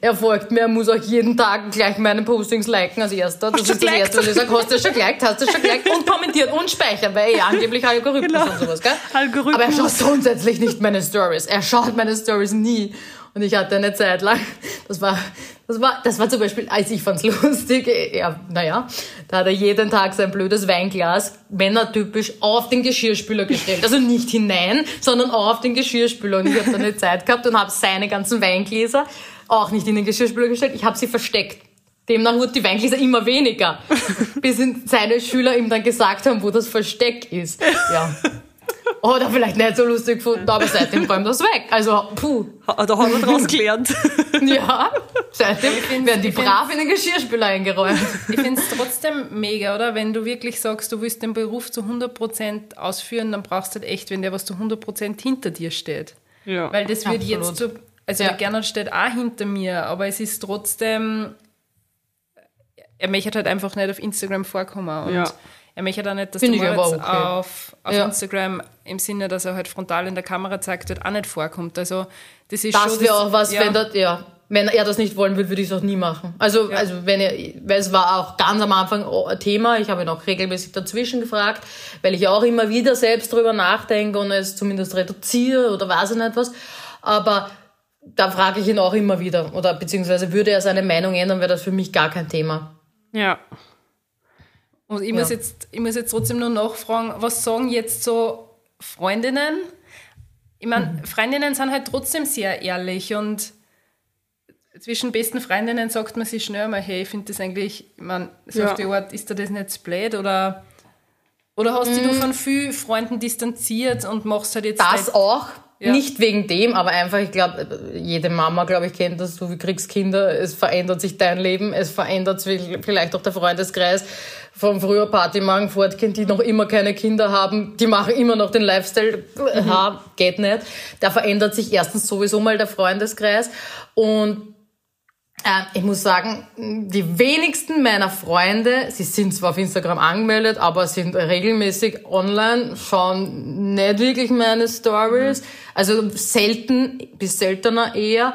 S1: er, folgt mir, er muss auch jeden Tag gleich meine Postings liken als erster. Das hast ist das erste, was ich sage, hast du schon geliked, hast du schon geliked und kommentiert und speichern, weil er angeblich Algorithmus genau. und sowas, gell? Algorithmus. Aber er schaut grundsätzlich nicht meine Stories. Er schaut meine Stories nie. Und ich hatte eine Zeit lang, das war, das war, das war zum Beispiel, als ich fand's lustig, ja, naja, da hat er jeden Tag sein blödes Weinglas, männertypisch, auf den Geschirrspüler gestellt. Also nicht hinein, sondern auf den Geschirrspüler. Und ich habe dann eine Zeit gehabt und habe seine ganzen Weingläser auch nicht in den Geschirrspüler gestellt, ich habe sie versteckt. Demnach wurden die Weingläser immer weniger, bis seine Schüler ihm dann gesagt haben, wo das Versteck ist. Ja. Oder vielleicht nicht so lustig gefunden, aber seitdem räumt das weg. Also, puh.
S5: Da haben wir draus gelernt.
S1: ja, seitdem werden die brav in den Geschirrspüler eingeräumt.
S3: Ich finde es trotzdem mega, oder? Wenn du wirklich sagst, du willst den Beruf zu 100% ausführen, dann brauchst du halt echt, wenn der was zu 100% hinter dir steht. Ja, Weil das wird jetzt so, also ja. der Gernot steht auch hinter mir, aber es ist trotzdem, er möchte halt einfach nicht auf Instagram vorkommen. Und ja. Er möchte da nicht, dass Find der Moritz okay. auf, auf ja. Instagram im Sinne, dass er halt frontal in der Kamera zeigt wird, auch nicht vorkommt. Also das ist
S1: das wäre auch was, ja. wenn, das, ja, wenn er das nicht wollen will, würde ich es auch nie machen. Also, ja. also wenn er, weil es war auch ganz am Anfang ein Thema. Ich habe ihn auch regelmäßig dazwischen gefragt, weil ich auch immer wieder selbst drüber nachdenke und es zumindest reduziere oder weiß ich nicht was. Aber da frage ich ihn auch immer wieder. Oder beziehungsweise würde er seine Meinung ändern, wäre das für mich gar kein Thema.
S5: Ja.
S3: Und ich, ja. muss jetzt, ich muss jetzt trotzdem nur nachfragen, was sagen jetzt so Freundinnen? Ich meine, mhm. Freundinnen sind halt trotzdem sehr ehrlich und zwischen besten Freundinnen sagt man sich schnell mal, hey, ich finde das eigentlich, ich meine, so ja. auf die Art, ist dir das nicht zu blöd oder, oder hast mhm. du von vielen Freunden distanziert und machst halt jetzt...
S1: Das auch, Ja. Nicht wegen dem, aber einfach, ich glaube, jede Mama, glaube ich, kennt das, du kriegst Kinder, es verändert sich dein Leben, es verändert sich vielleicht auch der Freundeskreis vom früher Partymagen Fortkind, die noch immer keine Kinder haben, die machen immer noch den Lifestyle, mhm. ha, geht nicht. Da verändert sich erstens sowieso mal der Freundeskreis und ich muss sagen, die wenigsten meiner Freunde, sie sind zwar auf Instagram angemeldet, aber sind regelmäßig online, schauen nicht wirklich meine Stories. Mhm. Also selten bis seltener eher.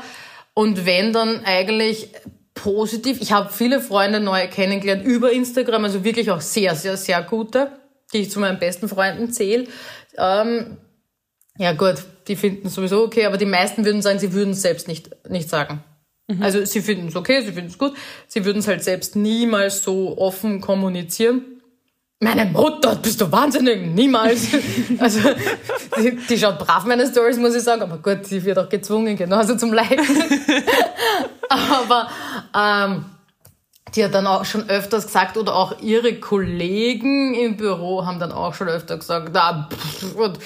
S1: Und wenn dann eigentlich positiv. Ich habe viele Freunde neu kennengelernt über Instagram, also wirklich auch sehr, sehr, sehr gute, die ich zu meinen besten Freunden zähle. Ähm, ja gut, die finden es sowieso okay, aber die meisten würden sagen, sie würden es selbst nicht, nicht sagen. Mhm. Also sie finden es okay, sie finden es gut. Sie würden es halt selbst niemals so offen kommunizieren. Meine Mutter, bist du wahnsinnig? Niemals. also, die, die, schaut brav meine Stories, muss ich sagen. Aber gut, sie wird auch gezwungen, genauso zum Liken. aber ähm, die hat dann auch schon öfters gesagt, oder auch ihre Kollegen im Büro haben dann auch schon öfter gesagt, na, pff, und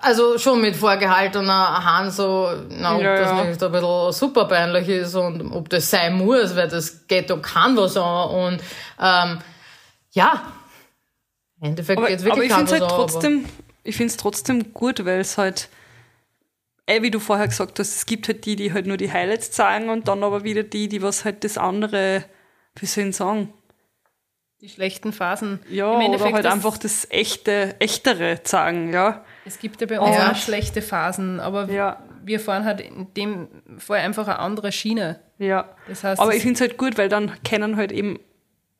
S1: also schon mit vorgehaltener Hand so, na, ob ja, das ja. nicht ein bisschen super peinlich ist und ob das sein muss, weil das geht doch kann was an. Und ähm, ja, im Endeffekt
S5: aber,
S1: geht's wirklich
S5: aber ich finde halt trotzdem, ich finde es trotzdem gut, weil es halt, eh, wie du vorher gesagt hast, es gibt halt die, die halt nur die Highlights zeigen und dann aber wieder die, die was halt das andere, wie soll ich sagen,
S3: die schlechten Phasen.
S5: Ja, oder halt das einfach das echte, echtere zeigen, ja.
S3: Es gibt ja bei uns ja. auch schlechte Phasen, aber ja. wir fahren halt in dem Fall einfach eine andere Schiene.
S5: Ja. Das heißt, aber ich finde es halt gut, weil dann können halt eben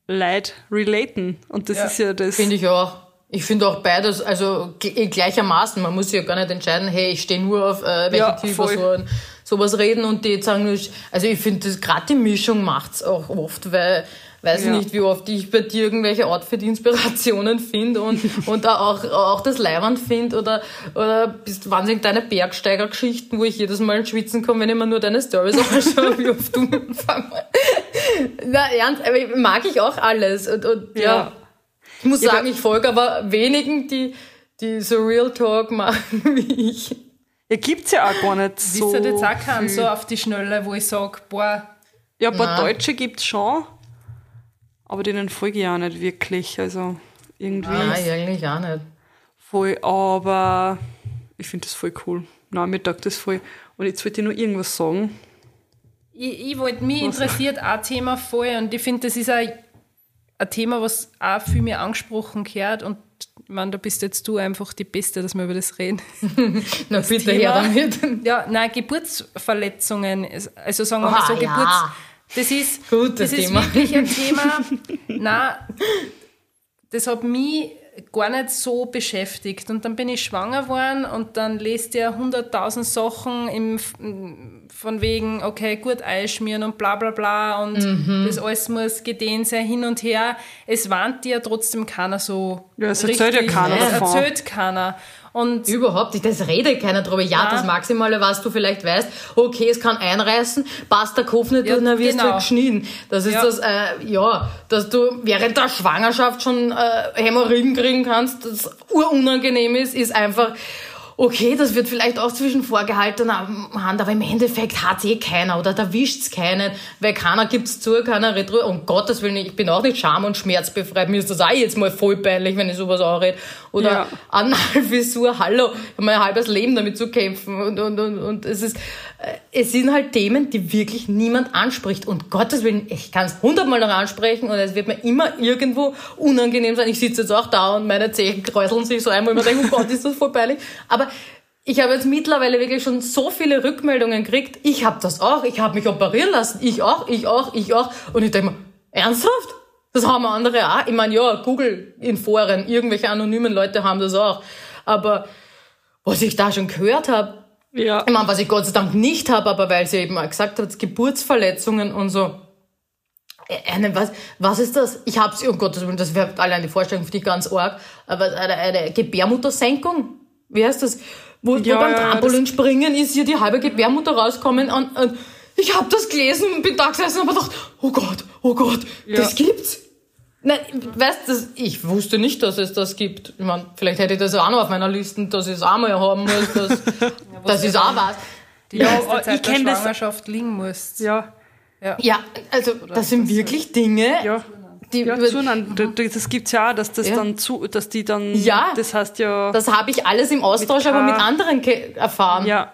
S5: Leute relaten. Und das ja. ist ja das.
S1: Finde ich auch. Ich finde auch beides, also gleichermaßen. Man muss sich ja gar nicht entscheiden, hey, ich stehe nur auf äh, welche ja, die über so, sowas reden und die sagen nur, also ich finde, gerade die Mischung macht's auch oft, weil weiß ja. nicht, wie oft ich bei dir irgendwelche Outfit-Inspirationen finde und, und da auch, auch das Leibwand finde oder, oder bist wahnsinnig deine Bergsteiger-Geschichten, wo ich jedes Mal ins Schwitzen komme, wenn ich mir nur deine Stories anschaue, wie oft du Na, ernst, aber mag ich auch alles und, und ja. ja. Ich muss sagen, ich folge aber wenigen, die, die so Real Talk machen wie ich.
S5: Ja, gibt's ja auch gar nicht so.
S3: Wisst ihr jetzt auch keinen so auf die Schnelle, wo ich sage, boah.
S5: Ja, ein paar Nein. Deutsche gibt's schon. Aber denen folge ich auch nicht wirklich. Also irgendwie.
S1: Nein, eigentlich auch nicht.
S5: Voll, aber ich finde das voll cool. Nein, mir taugt das voll. Und jetzt wollte ich nur irgendwas sagen.
S3: Ich, ich wollte, mich was? interessiert ein Thema voll und ich finde, das ist ein, ein Thema, was auch viel mehr angesprochen gehört und ich meine, da bist jetzt du einfach die Beste, dass wir über das reden.
S1: Na das bitte, Thema, ja damit.
S3: Ja, nein, Geburtsverletzungen, also sagen wir mal so, ja. Geburts das ist,
S1: Gut,
S3: das, ist wirklich ein Thema. Nein, das hat mich gar nicht so beschäftigt. Und dann bin ich schwanger geworden und dann lest ihr hunderttausend Sachen im, von wegen, okay, gut einschmieren und bla bla bla und mhm. das alles muss gedehnt sein, hin und her. Es warnt dir ja trotzdem keiner so.
S5: Ja, es erzählt ja keiner
S3: Es erzählt keiner. Und
S1: Überhaupt nicht, das redet keiner drüber. Ja, ja, das Maximale, was du vielleicht weißt, okay, es kann einreißen, passt der Kopf nicht, ja, dann wirst genau. du halt geschnien. Das ist ja. das, äh, ja, dass du während der Schwangerschaft schon äh, Hämorrhoiden kriegen kannst, das urunangenehm ist, ist einfach, okay, das wird vielleicht auch zwischen vorgehaltener Hand, aber im Endeffekt hat eh keiner oder da wischt's keinen, weil keiner gibt's zu, keiner retro. Um Gottes Willen, ich bin auch nicht scham- und schmerzbefreit. Mir ist das auch jetzt mal voll peinlich, wenn ich sowas auch rede. Oder ja. Analvisur, hallo, ich habe mein halbes Leben damit zu kämpfen und, und, und, und es ist, es sind halt Themen, die wirklich niemand anspricht. Und Gottes Willen, ich kann es hundertmal noch ansprechen und es wird mir immer irgendwo unangenehm sein. Ich sitze jetzt auch da und meine Zehen kräuseln sich so einmal und ich denke, oh Gott, ist das voll peinlich. Aber ich habe jetzt mittlerweile wirklich schon so viele Rückmeldungen gekriegt. Ich habe das auch, ich habe mich operieren lassen. Ich auch, ich auch, ich auch. Und ich denke mir, ernsthaft? Das haben andere auch. Ich meine, ja, Google in Foren, irgendwelche anonymen Leute haben das auch. Aber was ich da schon gehört habe, ja. Ich meine, was ich Gott sei Dank nicht habe, aber weil sie eben mal gesagt hat, Geburtsverletzungen und so. Eine, was, was ist das? Ich hab's, oh Gott, das wäre allein die Vorstellung für dich ganz arg, aber eine, eine Gebärmuttersenkung? Wie heißt das? Wo, ja, wo beim Trampolinspringen ist hier die halbe Gebärmutter rauskommen und, und ich habe das gelesen und bin da gesessen und hab gedacht, oh Gott, oh Gott, ja. das gibt's. Nein, weißt du, ich wusste nicht, dass es das gibt. Ich meine, vielleicht hätte ich das auch noch auf meiner Liste, dass ich es auch mal haben muss, dass, ja, dass ich es auch weiß.
S3: Die ja, Zeit ich der Schwangerschaft das. liegen muss.
S1: Ja. Ja, ja also Oder das sind wirklich Dinge,
S5: ja. Die ja, zueinander. Das gibt's ja auch, dass das ja. dann zu, dass die dann,
S1: ja,
S5: das heißt ja.
S1: Das habe ich alles im Austausch, aber mit anderen erfahren.
S5: Ja.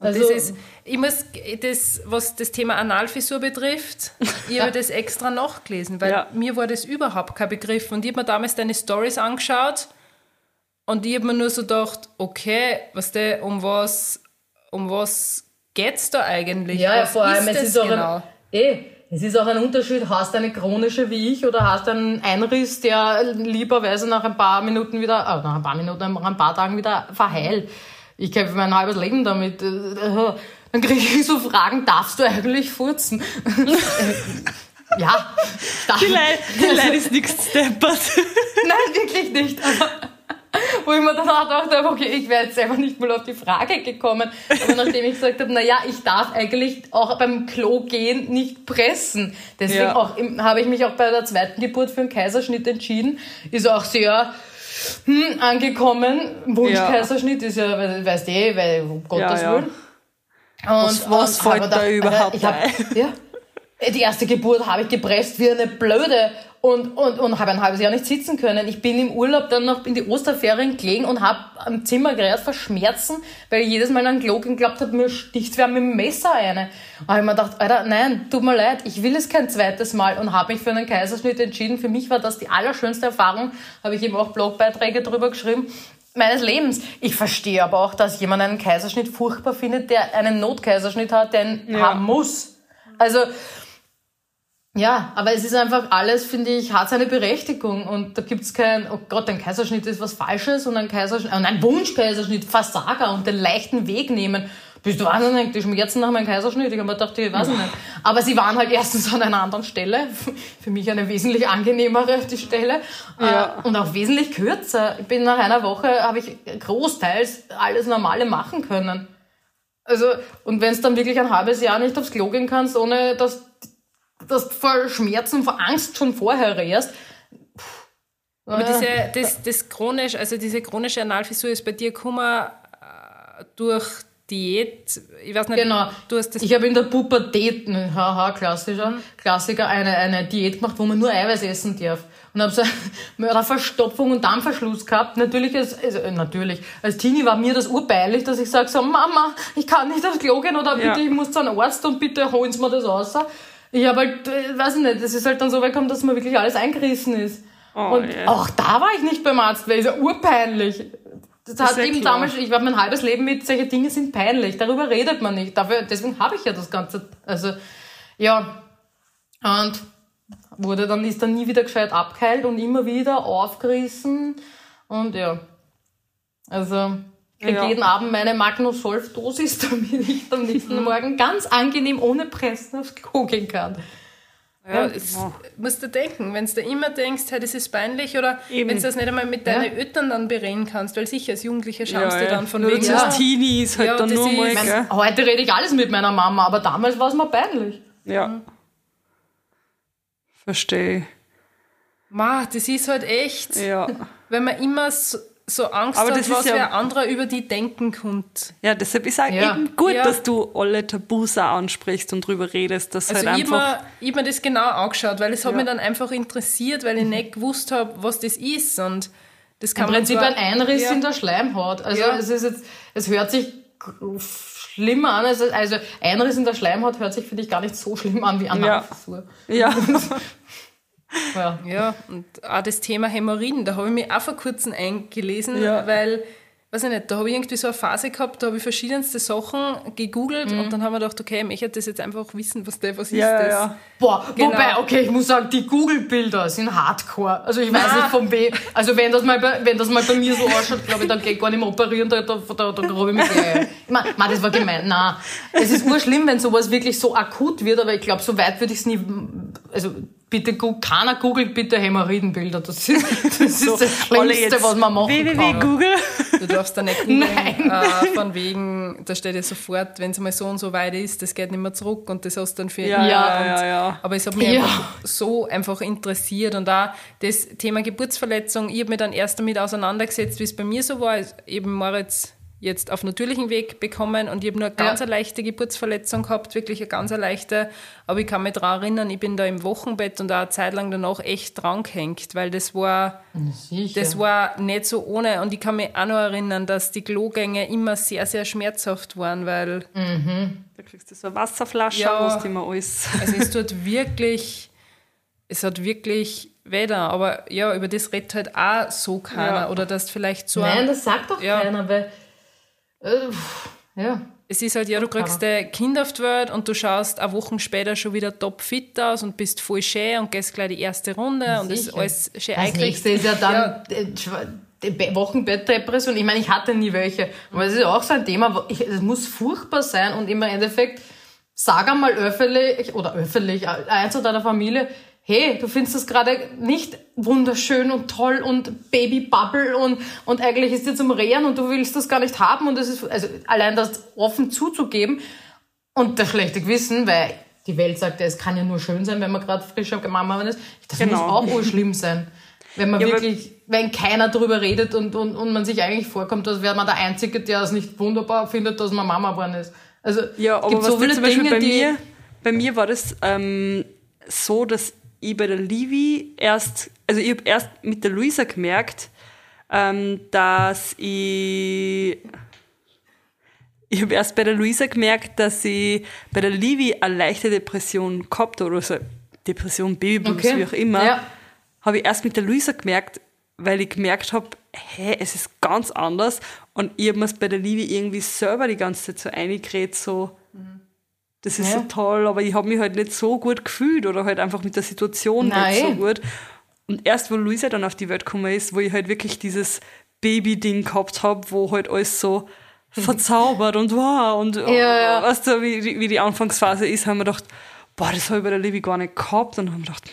S3: Also, das ist, ich muss das, was das Thema Analfissur betrifft, ich habe das extra nachgelesen, weil ja. mir war das überhaupt kein Begriff. Und ich habe mir damals deine Stories angeschaut und ich habe mir nur so gedacht, okay, was der, um was, um was geht's da eigentlich?
S1: Ja, was vor allem, es ist genau? auch ein, eh, es ist auch ein Unterschied, hast du eine chronische wie ich oder hast du einen Einriss, der lieberweise nach ein paar Minuten wieder, äh, nach ein paar Minuten, nach ein paar Tagen wieder verheilt. Ich kämpfe mein halbes Leben damit. Dann kriege ich so Fragen, darfst du eigentlich furzen? ja.
S5: Die Leute, die Leute ist nichts steppert.
S1: Nein, wirklich nicht. Aber wo ich mir dann auch dachte, okay, ich wäre jetzt selber nicht mal auf die Frage gekommen. Aber nachdem ich gesagt habe, naja, ich darf eigentlich auch beim Klo gehen nicht pressen. Deswegen ja. habe ich mich auch bei der zweiten Geburt für einen Kaiserschnitt entschieden. Ist auch sehr hm, angekommen. Wunschkaiserschnitt ja. ist ja, weißt du eh, weil um Gottes ja, Willen.
S5: Und, was was fällt da überhaupt
S1: ich hab, ja, Die erste Geburt habe ich gepresst wie eine Blöde und, und, und habe ein halbes Jahr nicht sitzen können. Ich bin im Urlaub dann noch in die Osterferien gelegen und habe am Zimmer gerät vor Schmerzen, weil ich jedes Mal an Klo geglaubt habe, mir sticht wer mit dem Messer eine. Und habe ich mir gedacht, Alter, nein, tut mir leid, ich will es kein zweites Mal und habe mich für einen Kaiserschnitt entschieden. Für mich war das die allerschönste Erfahrung, habe ich eben auch Blogbeiträge darüber geschrieben meines Lebens. Ich verstehe aber auch, dass jemand einen Kaiserschnitt furchtbar findet, der einen Notkaiserschnitt hat, den ja. haben muss. Also ja, aber es ist einfach alles, finde ich, hat seine Berechtigung und da gibt's kein, oh Gott, ein Kaiserschnitt ist was Falsches und ein Kaiserschnitt, und ein Wunschkaiserschnitt, Versager und den leichten Weg nehmen. Bist du wahnsinnig, die Schmerzen nach meinem Kaiserschnitt, ich habe mir gedacht, ich weiß nicht. Aber sie waren halt erstens an einer anderen Stelle, für mich eine wesentlich angenehmere die Stelle ja. Äh, und auch wesentlich kürzer. Ich bin nach einer Woche, habe ich großteils alles Normale machen können. Also, und wenn es dann wirklich ein halbes Jahr nicht aufs Klo gehen kannst, ohne dass dass du vor Schmerzen, vor Angst schon vorher rührst.
S3: Aber diese, das, das chronisch, also diese chronische Analfissur ist bei dir gekommen äh, durch Diät, ich weiß nicht,
S1: genau. du hast das. Ich habe in der Pubertät, haha, klassischer. Klassiker, eine, eine Diät gemacht, wo man nur Eiweiß essen darf. Und habe so eine Verstopfung und Darmverschluss gehabt. Natürlich, als, also, natürlich, als Teenie war mir das urbeilig, dass ich sage so, Mama, ich kann nicht aufs Klo gehen oder bitte, ja. ich muss zu einem Arzt und bitte holen Sie mir das raus. Ich habe halt, äh, weiß ich nicht, das ist halt dann so weggekommen, dass mir wirklich alles eingerissen ist. Oh, und yeah. auch da war ich nicht beim Arzt, weil es ja urpeinlich. Das, das hat eben klar. damals, ich war mein halbes Leben mit, solche Dinge sind peinlich, darüber redet man nicht. Dafür, deswegen habe ich ja das Ganze, also, ja. Und wurde dann, ist dann nie wieder gescheit abgeheilt und immer wieder aufgerissen. Und ja. Also, kriege ja. jeden Abend meine Magnus-Solf-Dosis, damit ich am nächsten mhm. Morgen ganz angenehm ohne Pressen aufs Klo gehen kann.
S3: Ja, es ja. musst du denken, wenn du immer denkst, hey, das ist peinlich, oder wenn du das nicht einmal mit deinen ja. Eltern dann bereden kannst, weil sicher als Jugendliche schaust ja, du dann von
S5: wegen. Ja. Als Teenie ist halt dann nur mal.
S1: Mein, heute rede ich alles mit meiner Mama, aber damals war es mir peinlich.
S5: Ja. Mhm. Verstehe.
S3: Ma, das ist halt echt.
S5: Ja.
S3: Wenn man immer so, so Angst aber hat, was ja, wer anderer über die denken könnte.
S5: Ja, deshalb ist auch ja. eben gut, ja. dass du alle Tabus auch ansprichst und drüber redest. Dass
S3: also
S5: halt
S3: ich
S5: einfach
S3: ich habe mir das genau angeschaut, weil es hat mich dann einfach interessiert, weil ich nicht gewusst habe, was das ist. Und das kann
S1: Im Prinzip ein Einriss in der Schleimhaut. Also es ist jetzt, es hört sich schlimmer an. Also, also Einriss in der Schleimhaut hört sich, finde ich, gar nicht so schlimm an wie Analfissur.
S5: Ja. ja.
S3: Ja. ja, und auch das Thema Hämorrhoiden, da habe ich mich auch vor kurzem eingelesen, ja. weil, weiß ich nicht, da habe ich irgendwie so eine Phase gehabt, da habe ich verschiedenste Sachen gegoogelt mhm. und dann haben wir gedacht, okay, ich möchte das jetzt einfach wissen, was, der, was
S5: ja,
S3: ist das.
S5: Ja.
S1: Boah, genau. wobei, okay, ich muss sagen, die Google-Bilder sind hardcore. Also ich weiß ah. nicht von wem, also wenn das, mal bei, wenn das mal bei mir so ausschaut, glaube ich, dann geht gar nicht mehr operieren, da, da, da, da grabe ich mich gleich. Ich meine, das war gemein, nein. Es ist urschlimm, wenn sowas wirklich so akut wird, aber ich glaube, so weit würde ich es nie, also bitte keiner googelt bitte Hämorrhoidenbilder. Das ist das, ist so, das Schlimmste, was man machen
S5: www. kann. Google.
S3: Du darfst da nicht googeln, äh, von wegen, da steht ja sofort, wenn es mal so und so weit ist, das geht nicht mehr zurück und das hast du dann für
S5: ja, ja, ja, ja,
S3: Aber es hat mich ja. einfach so einfach interessiert und da das Thema Geburtsverletzung, ich habe mich dann erst damit auseinandergesetzt, wie es bei mir so war, eben Moritz jetzt auf natürlichen Weg bekommen und ich habe nur eine ganz ja. eine leichte Geburtsverletzung gehabt, wirklich eine ganz eine leichte. Aber ich kann mich daran erinnern, ich bin da im Wochenbett und auch eine Zeit lang danach echt dran gehängt, weil das war, das war nicht so ohne. Und ich kann mich auch noch erinnern, dass die Klogänge immer sehr, sehr schmerzhaft waren, weil.
S5: Mhm. Da kriegst du so eine Wasserflasche, ja, wo immer alles.
S3: Also es tut wirklich, es hat wirklich weder, aber ja, über das redet halt auch so keiner. Ja. Oder dass vielleicht so.
S1: Nein, das sagt doch ja. keiner, weil äh, ja.
S3: Es ist halt, ja, du kriegst ein Kind auf die Welt und du schaust eine Woche später schon wieder top fit aus und bist voll schön und gehst gleich die erste Runde Sicher. und ist alles schön
S1: Das nächste ist ja dann ja. Wochenbettdepression. Ich meine, ich hatte nie welche, aber es ist auch so ein Thema, es muss furchtbar sein und im Endeffekt sag einmal öffentlich oder öffentlich, eins oder deiner Familie, hey, du findest das gerade nicht wunderschön und toll und Babybubble und, und eigentlich ist dir zum Rehren und du willst das gar nicht haben und das ist, also allein das offen zuzugeben und das schlechte Gewissen, weil die Welt sagt, es kann ja nur schön sein, wenn man gerade frisch am Mama ist. Das genau. muss auch wohl schlimm sein. Wenn man ja, wirklich, wenn keiner drüber redet und, und, und man sich eigentlich vorkommt, als wäre man der Einzige, der es nicht wunderbar findet, dass man Mama geworden ist. Also,
S5: ja, aber gibt was so viele zum Beispiel Dinge, bei mir, bei mir war das ähm, so, dass ich bei der Livi erst, also ich habe erst mit der Luisa gemerkt, ähm, dass ich ich habe erst bei der Luisa gemerkt, dass ich bei der Livi eine leichte Depression gehabt oder so Depression, Babyblues, okay. wie auch immer, ja. habe ich erst mit der Luisa gemerkt, weil ich gemerkt habe, hä, es ist ganz anders und ich habe mir es bei der Livi irgendwie selber die ganze Zeit so eingeredet, so, mhm das ist ja. so toll, aber ich habe mich halt nicht so gut gefühlt oder halt einfach mit der Situation Nein. nicht so gut. Und erst, wo Luisa dann auf die Welt gekommen ist, wo ich halt wirklich dieses Baby-Ding gehabt habe, wo halt alles so verzaubert und wow und ja, ja. weißt du, wie, wie die Anfangsphase ist, haben wir gedacht, boah, das habe ich bei der Livi gar nicht gehabt. Und dann haben wir gedacht,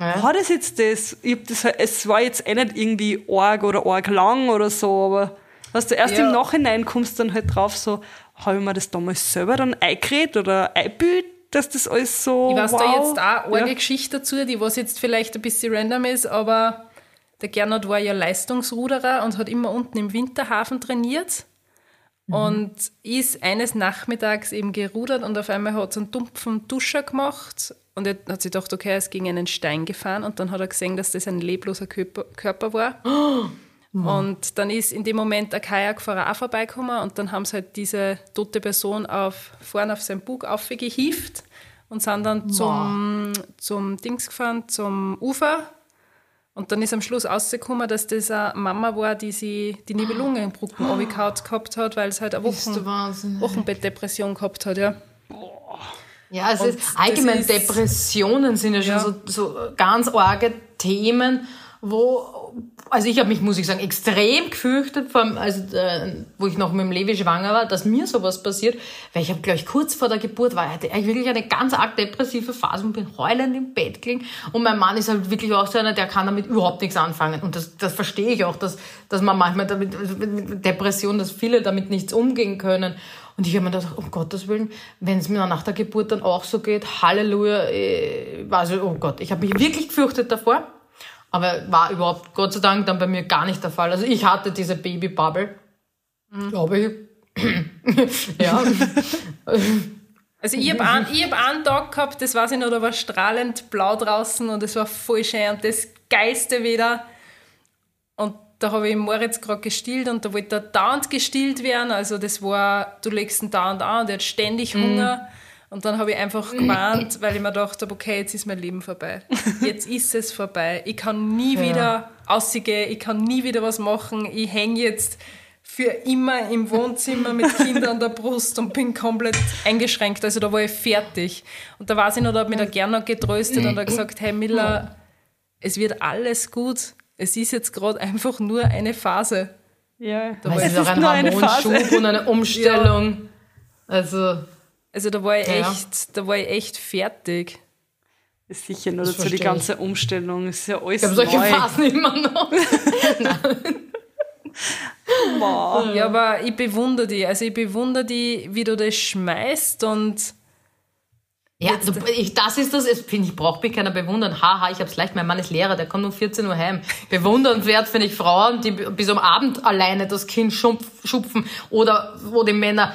S5: ja. war das jetzt das? Ich hab das? Es war jetzt eh nicht irgendwie arg oder arg lang oder so, aber weißt du, erst ja. im Nachhinein kommst du dann halt drauf so, habe ich mir das damals selber dann eingeredet oder eingebildet, dass das alles so.
S3: Ich weiß wow. da jetzt auch eine ja. Geschichte dazu, die was jetzt vielleicht ein bisschen random ist, aber der Gernot war ja Leistungsruderer und hat immer unten im Winterhafen trainiert. Mhm. Und ist eines Nachmittags eben gerudert und auf einmal hat es einen dumpfen Duscher gemacht und er hat sich gedacht, okay, er ist gegen einen Stein gefahren und dann hat er gesehen, dass das ein lebloser Körper, Körper war. Oh. Mhm. Und dann ist in dem Moment ein Kajakfahrer auch vorbeigekommen und dann haben sie halt diese tote Person auf, vorne auf seinen Bug aufgehieft und sind dann zum, zum Dings gefahren, zum Ufer. Und dann ist am Schluss rausgekommen, dass das eine Mama war, die sie die Nibelungenbrücken oh. gehabt hat, weil es halt eine Wochen, Wochenbettdepression gehabt hat, ja.
S1: Ja, es ist allgemein ist, Depressionen sind ja schon ja. So, so ganz arge Themen, wo, also ich habe mich, muss ich sagen, extrem gefürchtet, vor allem, also, äh, wo ich noch mit dem Levi schwanger war, dass mir sowas passiert, weil ich habe, glaube ich, kurz vor der Geburt war, ich hatte eigentlich wirklich eine ganz arg depressive Phase und bin heulend im Bett gelegen. Und mein Mann ist halt wirklich auch so einer, der kann damit überhaupt nichts anfangen. Und das, das verstehe ich auch, dass, dass man manchmal damit, mit Depression, dass viele damit nichts umgehen können. Und ich habe mir gedacht, um Gottes Willen, wenn es mir nach der Geburt dann auch so geht, Halleluja, äh, also, oh Gott, ich habe mich wirklich gefürchtet davor. Aber war überhaupt, Gott sei Dank, dann bei mir gar nicht der Fall. Also ich hatte diese Babybubble, mhm. glaube ich. ja.
S3: Also ich habe einen, hab einen Tag gehabt, das weiß ich noch, da war strahlend blau draußen und es war voll schön und das Geilste wieder. Und da habe ich Moritz gerade gestillt und da wollte er dauernd gestillt werden. Also das war, du legst ihn dauernd an und er hat ständig mhm. Hunger. Mhm. Und dann habe ich einfach gewarnt, weil ich mir gedacht habe, okay, jetzt ist mein Leben vorbei. Jetzt ist es vorbei. Ich kann nie ja. wieder ausgehen, ich kann nie wieder was machen. Ich hänge jetzt für immer im Wohnzimmer mit Kindern an der Brust und bin komplett eingeschränkt. Also da war ich fertig. Und da war ich noch, da hat mich der Gernot getröstet und hat gesagt, hey Miller, es wird alles gut. Es ist jetzt gerade einfach nur eine Phase.
S1: Ja, da war es ist auch ein Hormonschub und eine Umstellung. Ja. Also
S3: also da war ich ja. echt, da war ich echt fertig.
S5: Ist sicher nur dazu die ganze Umstellung. Ist ja alles
S1: Ich habe solche Phasen immer noch.
S3: ja, aber ich bewundere die. Also ich bewundere die, wie du das schmeißt und
S1: ja, du, ich, das ist das, ich, ich brauche mich keiner bewundern. Haha, ich hab's leicht, mein Mann ist Lehrer, der kommt um 14 Uhr heim. Bewundernswert finde ich Frauen, die bis am Abend alleine das Kind schupfen oder wo die Männer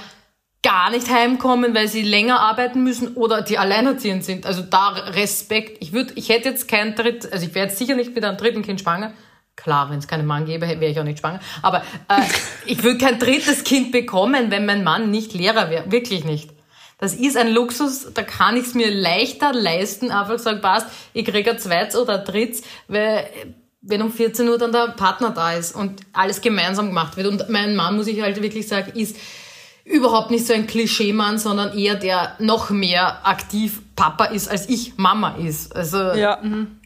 S1: gar nicht heimkommen, weil sie länger arbeiten müssen oder die alleinerziehend sind. Also da Respekt. Ich würde, ich hätte jetzt kein dritt, also ich wäre jetzt sicher nicht mit einem dritten Kind schwanger. Klar, wenn es keinen Mann gäbe, wäre ich auch nicht schwanger. Aber äh, ich würde kein drittes Kind bekommen, wenn mein Mann nicht Lehrer wäre. Wirklich nicht. Das ist ein Luxus, da kann ich es mir leichter leisten, einfach sagen, passt, ich kriege ein zweites oder ein drittes, weil wenn um 14 Uhr dann der Partner da ist und alles gemeinsam gemacht wird. Und mein Mann, muss ich halt wirklich sagen, ist überhaupt nicht so ein Klischeemann, sondern eher der noch mehr aktiv Papa ist, als ich Mama ist. Also, ja. Mhm.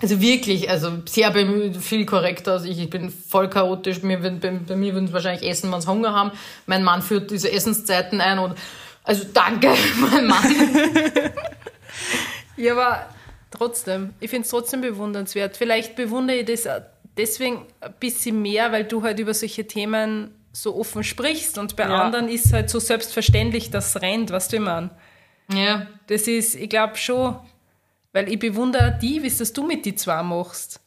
S1: also wirklich, also sehr bemüht, viel korrekter als ich. Ich bin voll chaotisch. Mir, bei, bei mir würden sie wahrscheinlich essen, wenn sie Hunger haben. Mein Mann führt diese Essenszeiten ein und also danke, mein Mann.
S3: ja, aber trotzdem, ich finde es trotzdem bewundernswert. Vielleicht bewundere ich das deswegen ein bisschen mehr, weil du halt über solche Themen so offen sprichst und bei ja. anderen ist es halt so selbstverständlich, dass es rennt, was du immer Ja. Das ist, ich glaube schon, weil ich bewundere die, wie es das du mit die zwei machst.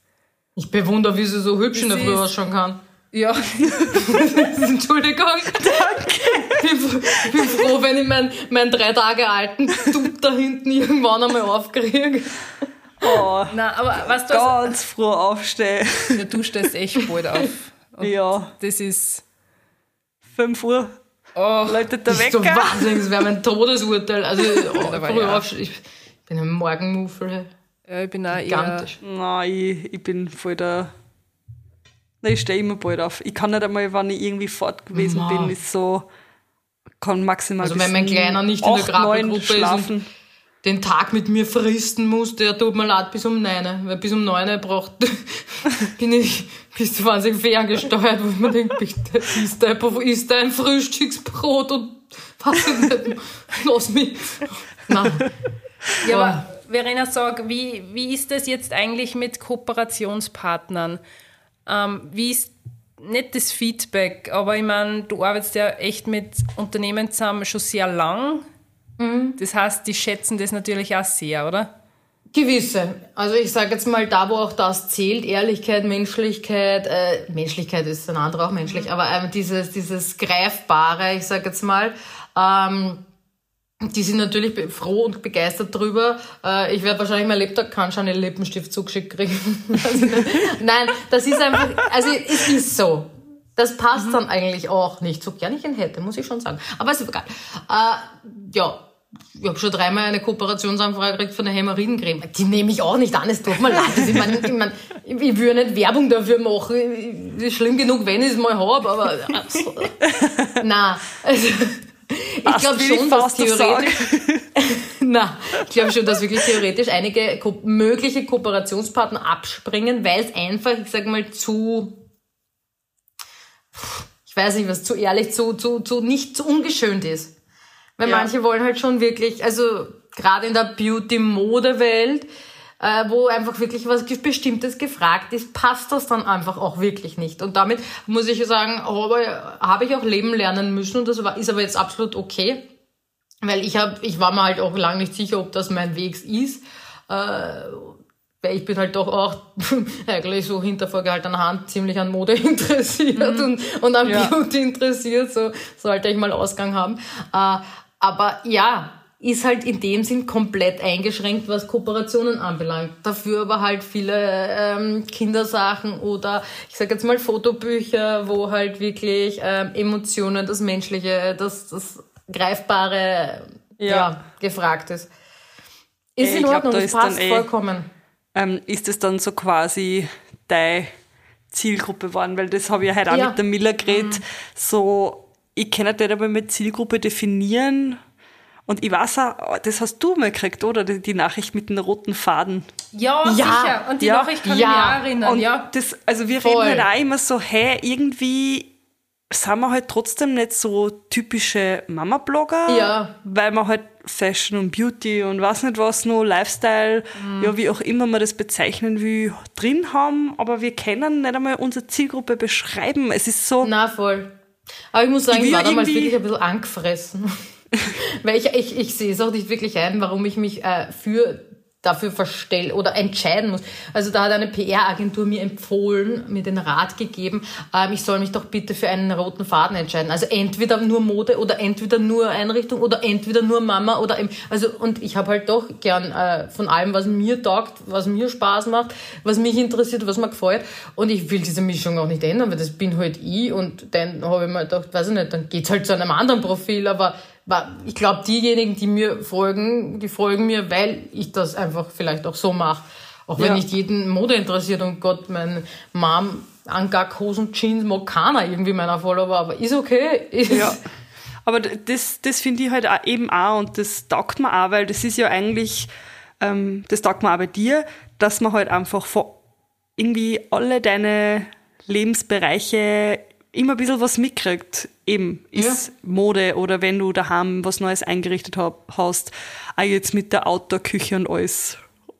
S1: Ich bewundere, wie sie so hübsch in der Früh ausschauen kann.
S3: Ja.
S1: Entschuldigung. Danke. Ich bin, froh, wenn ich meinen mein drei Tage alten Dutt da hinten irgendwann einmal aufkriege.
S3: Oh, Nein, aber was du
S5: ganz also, froh aufstehen.
S3: Ja, du stehst echt bald auf.
S5: Und ja.
S3: Das ist
S5: 5 Uhr. Oh, läutet der Wecker.
S1: Das ist so wahnsinnig, das wäre mein Todesurteil. Also, oh, früh ja. aufstehen. Ich bin ein Morgenmuffel.
S3: Ja, ich bin auch Gigantisch.
S5: eher... Nein, ich, ich bin voll der Nein, ich stehe immer bald auf. Ich kann nicht einmal, wenn ich irgendwie fort gewesen Ma. bin, ist so, kann maximal
S1: Also wenn mein Kleiner nicht in der Krabbelgruppe ist und den Tag mit mir fristen muss, der tut mir leid bis um neun. Weil bis um neun braucht, bin ich bis 20 ferngesteuert, wo ich mir denke, bitte, ist da, ist da ein Frühstücksbrot und was ich nicht, lass mich. Nein.
S3: Ja, aber Verena, sag, wie, wie ist das jetzt eigentlich mit Kooperationspartnern? Ähm, wie ist nicht das Feedback, aber ich meine, du arbeitest ja echt mit Unternehmen zusammen schon sehr lang. Mhm. Das heißt, die schätzen das natürlich auch sehr, oder?
S1: Gewisse. Also ich sage jetzt mal, da wo auch das zählt, Ehrlichkeit, Menschlichkeit, äh, Menschlichkeit ist ein anderer auch menschlich, mhm. aber ähm, dieses, dieses Greifbare, ich sage jetzt mal, ähm, die sind natürlich froh und begeistert drüber. Äh, ich werde wahrscheinlich mein Lebtag keinen Chanel Lippenstift zugeschickt kriegen. also, nein, das ist einfach, also es ist so. Das passt mhm. dann eigentlich auch nicht. So gern ich ihn hätte, muss ich schon sagen. Aber es ist egal. Äh, ja, ich habe schon dreimal eine Kooperationsanfrage gekriegt von der Hämorrhoidencreme. Die nehme ich auch nicht an, es tut mir leid. Ich, meine, ich, mein, ich will nicht Werbung dafür machen. Ist schlimm genug, wenn ich es mal habe, aber... Also, nein, also... Ich glaube schon, dass theoretisch, na, ich glaube schon, dass wirklich theoretisch einige ko mögliche Kooperationspartner abspringen, weil es einfach, ich sag mal, zu, ich weiß nicht was, zu ehrlich, zu, zu, zu nicht zu ungeschönt ist. Weil ja. manche wollen halt schon wirklich, also gerade in der Beauty-Mode-Welt, äh, wo einfach wirklich was Bestimmtes gefragt ist, passt das dann einfach auch wirklich nicht. Und damit muss ich sagen, habe, habe ich auch leben lernen müssen und das war, ist aber jetzt absolut okay, weil ich habe, ich war mir halt auch lange nicht sicher, ob das mein Weg ist. Äh, weil ich bin halt doch auch eigentlich so hinter vorgehaltener Hand ziemlich an Mode interessiert mhm. und, und an ja. Beauty interessiert, so sollte ich mal Ausgang haben. Äh, aber ja, ist halt in dem Sinn komplett eingeschränkt, was Kooperationen anbelangt. Dafür aber halt viele ähm, Kindersachen oder ich sage jetzt mal Fotobücher, wo halt wirklich ähm, Emotionen, das Menschliche, das, das Greifbare ja. ja gefragt ist. Ist in Ordnung, glaub, da passt eh, vollkommen.
S5: Ähm, ist es dann so quasi deine Zielgruppe geworden? Weil das habe ich ja heute ja. auch mit der Miller geredet. Mhm. So, ich kann nicht aber mit Zielgruppe definieren und ich weiß auch, das hast du mal gekriegt, oder? Die, die Nachricht mit den roten Faden.
S3: Ja, ja sicher. Und die ja, Nachricht kann ja. ich mich auch erinnern. Und
S5: ja. das, also wir Voll. reden halt auch immer so, hey, irgendwie sind wir halt trotzdem nicht so typische Mama-Blogger,
S1: ja.
S5: weil wir halt Fashion und Beauty und was nicht was nur, Lifestyle, mhm. ja, wie auch immer man das bezeichnen will, drin haben, aber wir können nicht einmal unsere Zielgruppe beschreiben. Es ist so.
S1: Na, voll. Aber ich muss sagen, ich, war damals wirklich ein bisschen angefressen. Weil ich, ich, ich sehe es auch nicht wirklich ein, warum ich mich äh, für dafür verstellen oder entscheiden muss. Also da hat eine PR-Agentur mir empfohlen, mir den Rat gegeben, ähm, ich soll mich doch bitte für einen roten Faden entscheiden. Also entweder nur Mode oder entweder nur Einrichtung oder entweder nur Mama oder im, also und ich habe halt doch gern äh, von allem, was mir taugt, was mir Spaß macht, was mich interessiert, was mir gefällt. Und ich will diese Mischung auch nicht ändern, weil das bin halt ich und dann habe ich mir gedacht, weiß ich nicht, dann geht's halt zu einem anderen Profil, aber ich glaube, diejenigen, die mir folgen, die folgen mir, weil ich das einfach vielleicht auch so mache. Auch wenn ja. nicht jeden Mode interessiert und Gott, mein Mom Angak Hosen, Jeans mag keiner irgendwie meiner Follower, aber ist okay.
S5: Ja. Aber das, das finde ich halt eben auch und das taugt mir auch, weil das ist ja eigentlich, ähm, das taugt mir auch bei dir, dass man halt einfach irgendwie alle deine Lebensbereiche immer ein bisschen was mitkriegt. Eben, ist ja. Mode oder wenn du daheim was Neues eingerichtet hab, hast, auch jetzt mit der Outdoor-Küche und alles.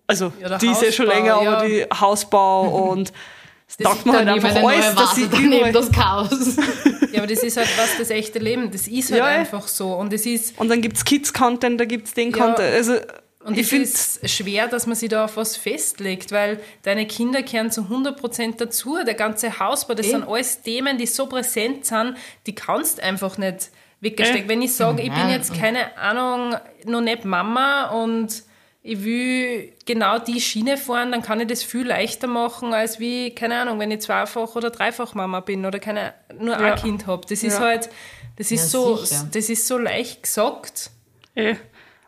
S5: Also, ja, die ist ja schon länger, ja. aber die Hausbau und
S1: das taugt man halt einfach alles, dass sie überall... das Chaos.
S3: ja, aber das ist halt was, das echte Leben. Das ist halt ja, einfach so. Und es ist...
S5: Und dann gibt's Kids-Content, da gibt's den Content. Also,
S3: und ich finde es schwer, dass man sich da auf was festlegt, weil deine Kinder kehren zu 100% dazu. Der ganze Hausbau, das e sind alles Themen, die so präsent sind, die kannst einfach nicht wegstecken. Äh. Wenn ich sage, ich bin jetzt keine Ahnung, noch nicht Mama und ich will genau die Schiene fahren, dann kann ich das viel leichter machen, als wie, keine Ahnung, wenn ich zweifach oder dreifach Mama bin oder keine, nur ja. ein Kind habe. Das ist ja. halt, das ist ja, so, sicher. das ist so leicht gesagt.
S5: Äh.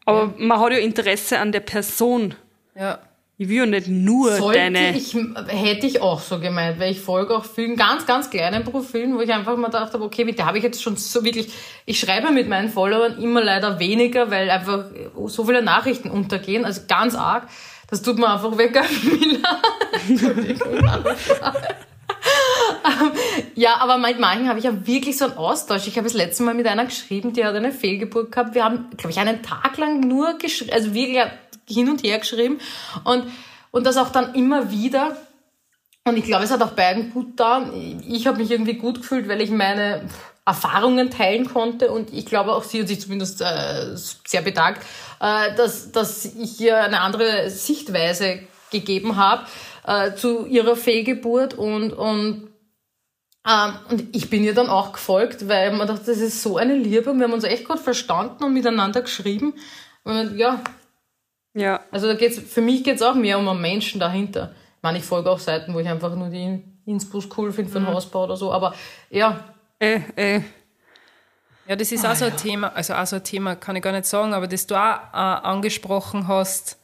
S5: Aber ja. man hat ja Interesse an der Person.
S3: Ja.
S5: Ich will ja nicht nur
S1: Sollte
S5: deine.
S1: Ich, hätte ich auch so gemeint, weil ich folge auch vielen ganz, ganz kleinen Profilen, wo ich einfach mal dachte, okay, mit der habe ich jetzt schon so wirklich, ich schreibe mit meinen Followern immer leider weniger, weil einfach so viele Nachrichten untergehen, also ganz arg. Das tut mir einfach weg, Entschuldigung. Ja, aber mit manchen habe ich ja wirklich so einen Austausch. Ich habe das letzte Mal mit einer geschrieben, die hat eine Fehlgeburt gehabt. Wir haben, glaube ich, einen Tag lang nur geschrieben, also wirklich hin und her geschrieben. Und, und das auch dann immer wieder. Und ich glaube, es hat auch beiden gut getan. Ich habe mich irgendwie gut gefühlt, weil ich meine Erfahrungen teilen konnte. Und ich glaube, auch sie hat sich zumindest äh, sehr bedankt, äh, dass, dass ich ihr eine andere Sichtweise gegeben habe äh, zu ihrer Fehlgeburt und, und ähm, und ich bin ihr dann auch gefolgt, weil man dachte, das ist so eine Liebe und wir haben uns echt gut verstanden und miteinander geschrieben. Und ja.
S5: Ja.
S1: Also da geht's, für mich geht es auch mehr um einen Menschen dahinter. Ich meine, ich folge auch Seiten, wo ich einfach nur die Inspus cool finde für den mhm. Hausbau oder so, aber ja.
S5: Äh, äh.
S3: Ja, das ist ah, auch so ein ja. Thema, also auch so ein Thema kann ich gar nicht sagen, aber das du auch äh, angesprochen hast,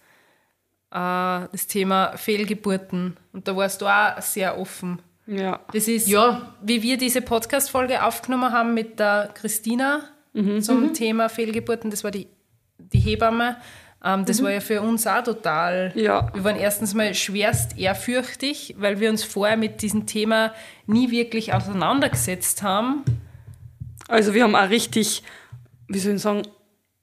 S3: äh, das Thema Fehlgeburten. Und da warst du auch sehr offen.
S5: Ja.
S3: Das ist, ja. wie wir diese Podcast-Folge aufgenommen haben mit der Christina mhm. zum mhm. Thema Fehlgeburten. Das war die, die Hebamme. Ähm, das mhm. war ja für uns auch total.
S5: Ja.
S3: Wir waren erstens mal schwerst ehrfürchtig, weil wir uns vorher mit diesem Thema nie wirklich auseinandergesetzt haben.
S5: Also wir haben auch richtig, wie soll ich sagen,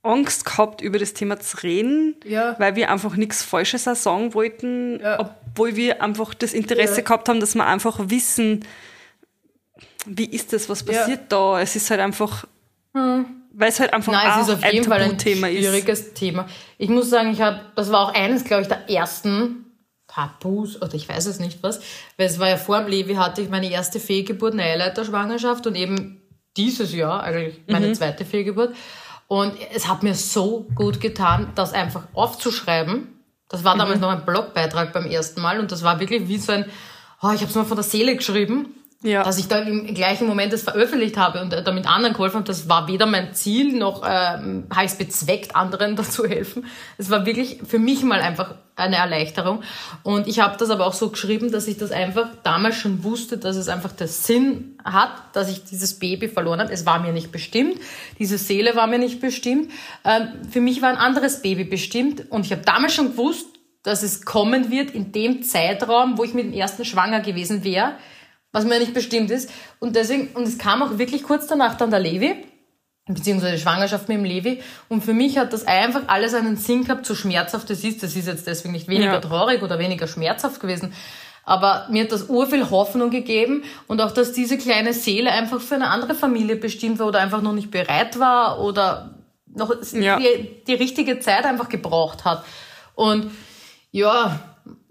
S5: Angst gehabt, über das Thema zu reden,
S3: ja.
S5: weil wir einfach nichts Falsches auch sagen wollten, ja. Obwohl wir einfach das Interesse ja. gehabt haben, dass wir einfach wissen, wie ist das, was passiert da. Es ist halt einfach, hm. weil es halt einfach
S1: Nein, es ist auf jeden Fall ein Thema schwieriges ist. Thema. Ich muss sagen, ich habe, das war auch eines, glaube ich, der ersten Tabus oder ich weiß es nicht was, weil es war ja vor dem Levi hatte ich meine erste Fehlgeburt, eine Eileiterschwangerschaft und eben dieses Jahr eigentlich meine mhm. zweite Fehlgeburt. Und es hat mir so gut getan, das einfach aufzuschreiben. Das war damals mhm. noch ein Blogbeitrag beim ersten Mal und das war wirklich wie so ein, oh, ich habe es mal von der Seele geschrieben ja. dass ich da im gleichen Moment das veröffentlicht habe und damit anderen geholfen habe, das war weder mein Ziel noch ähm, habe ich es bezweckt, anderen dazu helfen. Es war wirklich für mich mal einfach eine Erleichterung. Und ich habe das aber auch so geschrieben, dass ich das einfach damals schon wusste, dass es einfach der Sinn hat, dass ich dieses Baby verloren habe. Es war mir nicht bestimmt, diese Seele war mir nicht bestimmt. Ähm, für mich war ein anderes Baby bestimmt und ich habe damals schon gewusst, dass es kommen wird in dem Zeitraum, wo ich mit dem ersten schwanger gewesen wäre was mir nicht bestimmt ist. Und deswegen, und es kam auch wirklich kurz danach dann der Levi, beziehungsweise Schwangerschaft mit dem Levi. Und für mich hat das einfach alles einen Sinn gehabt, so schmerzhaft es ist. Das ist jetzt deswegen nicht weniger ja. traurig oder weniger schmerzhaft gewesen. Aber mir hat das urviel Hoffnung gegeben und auch, dass diese kleine Seele einfach für eine andere Familie bestimmt war oder einfach noch nicht bereit war oder noch ja. die, die richtige Zeit einfach gebraucht hat. Und ja,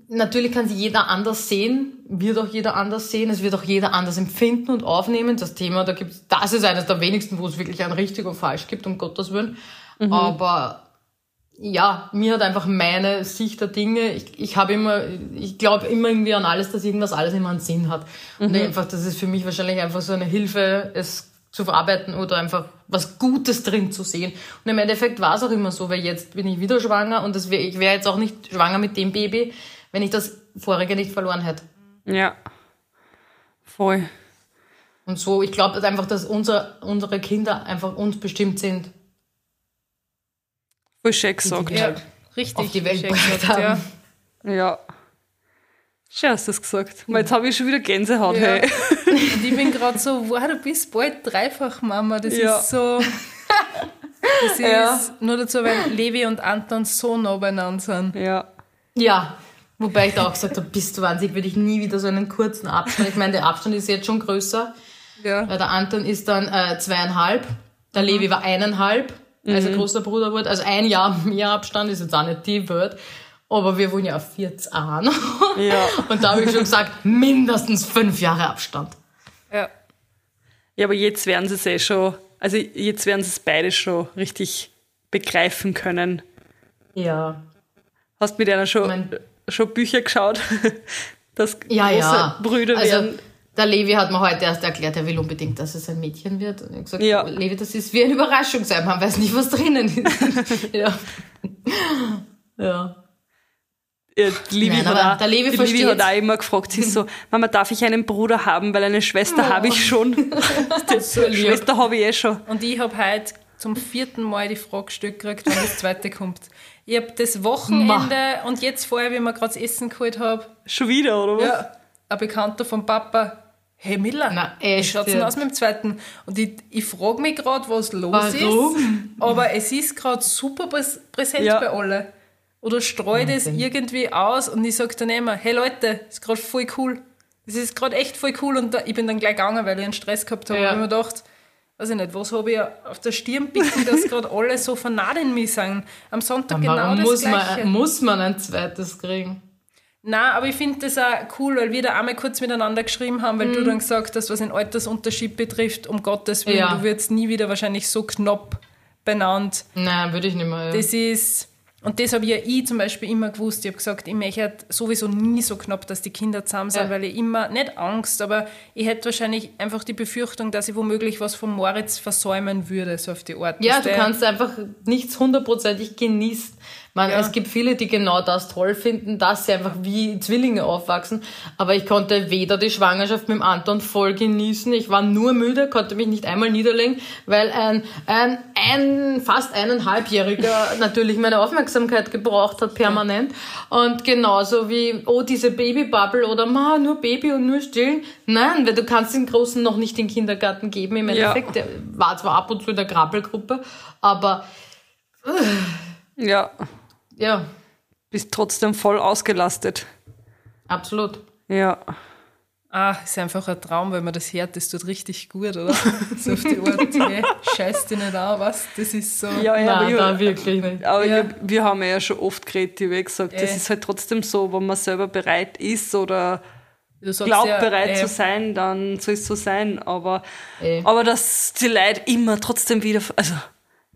S1: natürlich kann sie jeder anders sehen, wird auch jeder anders sehen, es wird auch jeder anders empfinden und aufnehmen. Das Thema, da gibt's, das ist eines der wenigsten, wo es wirklich ein richtig und falsch gibt, um Gottes Willen. Mhm. Aber ja, mir hat einfach meine Sicht der Dinge, ich, ich habe immer, ich glaube immer irgendwie an alles, dass irgendwas alles immer einen Sinn hat. Mhm. Und einfach, das ist für mich wahrscheinlich einfach so eine Hilfe, es zu verarbeiten oder einfach was Gutes drin zu sehen. Und im Endeffekt war es auch immer so, weil jetzt bin ich wieder schwanger und das wär, ich wäre jetzt auch nicht schwanger mit dem Baby, wenn ich das vorige nicht verloren hätte.
S5: Ja, voll.
S1: Und so, ich glaube einfach, dass unser, unsere Kinder einfach uns bestimmt sind.
S5: Voll schön gesagt.
S1: Ja, halt richtig. Auf die Welt gebracht
S5: haben. Ja. ja. Schön hast du das gesagt. Weil jetzt habe ich schon wieder Gänsehaut. Ja. Hey.
S3: Und ich bin gerade so, wow, du bist bald dreifach Mama. Das ja. ist so. Das ist ja. nur dazu, weil Levi und Anton so nah beieinander sind.
S5: Ja.
S1: Ja. Wobei ich da auch gesagt habe, bist du wahnsinnig, würde ich nie wieder so einen kurzen Abstand. Ich meine, der Abstand ist jetzt schon größer. Ja. Weil der Anton ist dann äh, zweieinhalb, der mhm. Levi war eineinhalb, als er mhm. großer Bruder wurde. Also ein Jahr mehr Abstand ist jetzt auch nicht die Welt. Aber wir wohnen ja auf 40 Jahren. Ja. Und da habe ich schon gesagt, mindestens fünf Jahre Abstand.
S5: Ja. Ja, aber jetzt werden sie es eh schon, also jetzt werden sie es beide schon richtig begreifen können.
S1: Ja.
S5: Hast mit einer schon, mein, schon Bücher geschaut, dass
S1: ja, große
S5: ja. Brüder also, werden?
S1: Der Levi hat mir heute erst erklärt, er will unbedingt, dass es ein Mädchen wird. Und ich habe gesagt, ja. Levi, das ist wie eine Überraschung sein, man weiß nicht, was drinnen ist. ja. ja.
S5: Ja, Livi, Nein, hat, auch, Levi die Livi hat auch immer gefragt, sie ist so, Mama, darf ich einen Bruder haben, weil eine Schwester oh. habe ich schon. so Schwester habe ich eh schon.
S3: Und ich habe heute zum vierten Mal die Frage gestellt gekriegt, wann das zweite kommt. Ich habe das Wochenende Ma. und jetzt vorher, wie mir gerade das Essen geholt habe.
S5: Schon wieder, oder was? Ja,
S3: ein Bekannter vom Papa. Hey Miller, Na, echt, wie schaut es denn aus mit dem zweiten? Und ich, ich frage mich gerade, was los Warum? ist. Aber es ist gerade super präsent ja. bei allen. Oder streut es irgendwie aus und ich sage dann immer, hey Leute, ist gerade voll cool. Das ist gerade echt voll cool und da, ich bin dann gleich gegangen, weil ich einen Stress gehabt habe. Ja. Und ich mir gedacht, weiß ich nicht, was habe ich auf der Stirn bicken, dass gerade alle so vernarrt in mich sagen. Am Sonntag
S1: genau das muss Gleiche. Man, muss man ein zweites kriegen?
S3: Na, aber ich finde das auch cool, weil wir da einmal kurz miteinander geschrieben haben, weil mhm. du dann gesagt hast, was den Altersunterschied betrifft, um Gottes Willen, ja. du wirst nie wieder wahrscheinlich so knapp benannt.
S1: Nein, würde ich nicht mehr. Ja.
S3: Das ist, und das habe ja ich zum Beispiel immer gewusst. Ich habe gesagt, ich möchte sowieso nie so knapp, dass die Kinder zusammen sind, ja. weil ich immer, nicht Angst, aber ich hätte wahrscheinlich einfach die Befürchtung, dass ich womöglich was von Moritz versäumen würde, so auf die Art.
S1: Ja, du kannst einfach nichts hundertprozentig genießen. Man, ja. Es gibt viele, die genau das toll finden, dass sie einfach wie Zwillinge aufwachsen. Aber ich konnte weder die Schwangerschaft mit dem Anton voll genießen. Ich war nur müde, konnte mich nicht einmal niederlegen, weil ein, ein, ein fast eineinhalbjähriger natürlich meine Aufmerksamkeit gebraucht hat, permanent. Und genauso wie, oh, diese Babybubble oder ma, nur Baby und nur stillen. Nein, weil du kannst den Großen noch nicht den Kindergarten geben. Im Endeffekt, ja. der war zwar ab und zu in der Krabbelgruppe, aber...
S5: Ja
S1: ja.
S5: Bist trotzdem voll ausgelastet.
S1: Absolut.
S5: Ja.
S3: Ah, ist einfach ein Traum, wenn man das hört, das tut richtig gut, oder? so auf die Art, hey, scheiß dich nicht an, was? Das ist so.
S5: Ja, ja,
S1: Nein, da wirklich nicht.
S5: Aber ja. wir, wir, haben ja schon oft geredet, wie gesagt, äh. das ist halt trotzdem so, wenn man selber bereit ist oder glaubt ja, bereit äh. zu sein, dann soll es so sein. Aber, äh. aber dass die Leute immer trotzdem wieder, also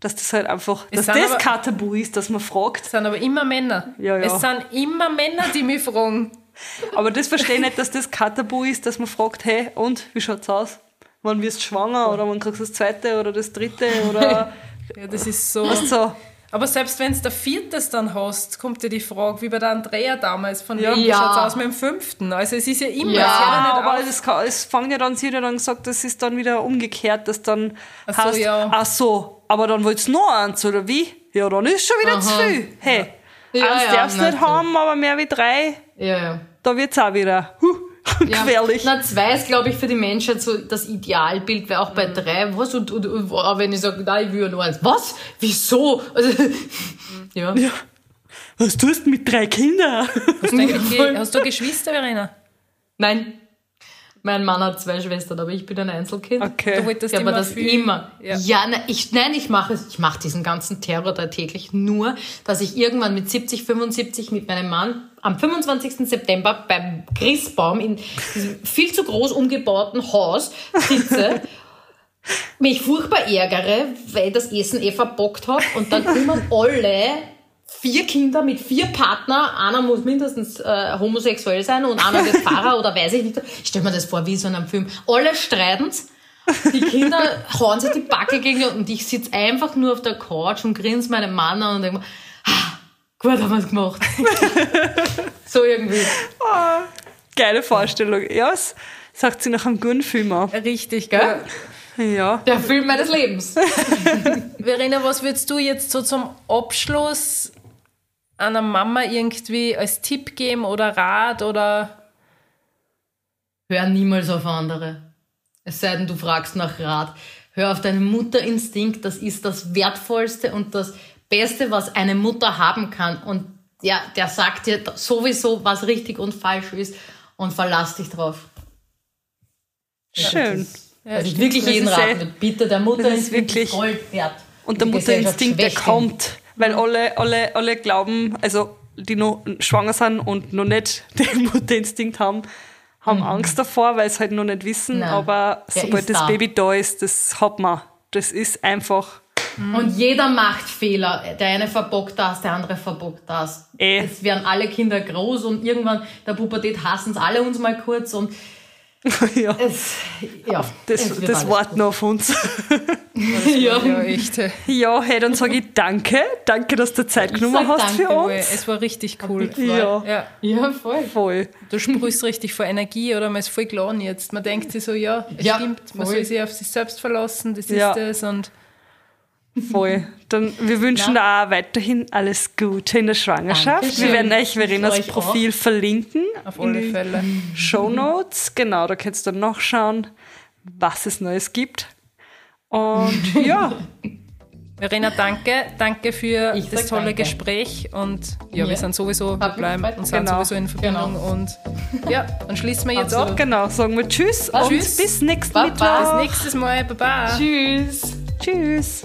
S5: dass das halt einfach, es dass das aber, kein Tabu ist, dass man fragt.
S3: Es sind aber immer Männer. Ja, ja. Es sind immer Männer, die mich fragen.
S5: Aber das verstehe ich nicht, dass das kein Tabu ist, dass man fragt, hey, und, wie schaut's aus? Wann wirst du schwanger oder wann kriegst du das zweite oder das dritte oder...
S3: ja, das ist so... Weißt so aber selbst wenn du der viertes dann hast, kommt dir die Frage, wie bei der Andrea damals, von ja. ja. schaut es aus mit dem fünften? Also es ist ja immer,
S5: ja, ja aber es, kann, es fängt ja dann, sie hat ja dann gesagt, das ist dann wieder umgekehrt, dass dann ach so, heißt, ja. ach so, aber dann willst du noch eins, oder wie? Ja, dann ist schon wieder Aha. zu viel. Hey, ja. eins darfst du nicht haben, aber mehr wie drei.
S1: Ja, ja.
S5: Da wird es auch wieder, huh. ja. gefährlich.
S1: Na, zwei ist, glaube ich, für die Menschheit so das Idealbild, weil auch bei mhm. drei, was, und, und, und wenn ich sage, nein, ich will nur eins, was? Wieso? Also,
S5: ja. ja. Was tust du mit drei Kindern?
S3: Hast du, hast du Geschwister, Verena?
S1: Nein. Mein Mann hat zwei Schwestern, aber ich bin ein Einzelkind.
S3: Okay. Du wolltest
S1: ja, aber das viel. immer. Ja, ja nein, ich, nein, ich mache Ich mache diesen ganzen Terror da täglich nur, dass ich irgendwann mit 70, 75 mit meinem Mann am 25. September beim Christbaum in diesem viel zu groß umgebauten Haus sitze, mich furchtbar ärgere, weil ich das Essen eh verbockt habe und dann immer alle vier Kinder mit vier Partner, einer muss mindestens äh, homosexuell sein und einer wird Pfarrer oder weiß ich nicht. Ich stelle mir das vor wie so in einem Film. Alle streiten die Kinder hauen sich die Backe gegen und ich sitze einfach nur auf der Couch und grinse meinen Mann an und denke mir, ah, gut haben wir es gemacht. so irgendwie.
S5: Oh, geile Vorstellung. Ja, es sagt sie nach einem guten Film auch.
S3: Richtig, gell?
S5: Ja.
S1: Der Film meines Lebens.
S3: Verena, was würdest du jetzt so zum Abschluss einer Mama irgendwie als Tipp geben oder Rat oder?
S1: Hör niemals auf andere. Es sei denn, du fragst nach Rat. Hör auf deinen Mutterinstinkt. Das ist das Wertvollste und das Beste, was eine Mutter haben kann. Und ja, der sagt dir sowieso, was richtig und falsch ist und verlass dich drauf.
S5: Schön.
S1: Ja, also ich wirklich jeden raten. Bitte, der Mutterinstinkt ist Gold wert.
S5: Und der Mutterinstinkt, der kommt weil alle, alle, alle glauben, also die noch schwanger sind und noch nicht den Mutterinstinkt haben, haben mhm. Angst davor, weil sie halt noch nicht wissen. Nein, aber sobald das da. Baby da ist, das hat man. Das ist einfach.
S1: Mhm. Und jeder macht Fehler. Der eine verbockt das, der andere verbockt das. Eh. Es werden alle Kinder groß und irgendwann der Pubertät hassen es alle uns mal kurz und
S5: ja. Es, ja, das, das warten noch auf uns.
S3: ja. ja, echt.
S5: Ja, hey, dann sage ich danke. Danke, dass du Zeit genommen hast danke, für uns.
S3: Es war richtig cool.
S5: Ja.
S1: ja. Ja. voll.
S5: voll.
S3: Du sprühst richtig vor Energie oder man ist voll geladen jetzt. Man denkt sich so, ja, es ja, stimmt, man voll. soll sich auf sich selbst verlassen, das ist es. Und
S5: Voll. Dann, wir wünschen ja. auch weiterhin alles Gute in der Schwangerschaft. Dankeschön. Wir werden euch Verenas Profil auch. verlinken.
S3: Auf alle Fälle.
S5: Show Notes. Genau, da könnt ihr dann nachschauen, was es Neues gibt. Und ja.
S3: Verena, danke. Danke für ich das tolle danke. Gespräch. Und ja, ja, wir sind sowieso, wir bleiben und sind genau. sowieso in Verbindung. Genau. Und ja, dann schließen wir jetzt Absolut. ab.
S5: Genau, sagen wir Tschüss und tschüss. bis nächstes Mal.
S3: Bis nächstes Mal. Baba.
S1: Tschüss.
S5: Tschüss.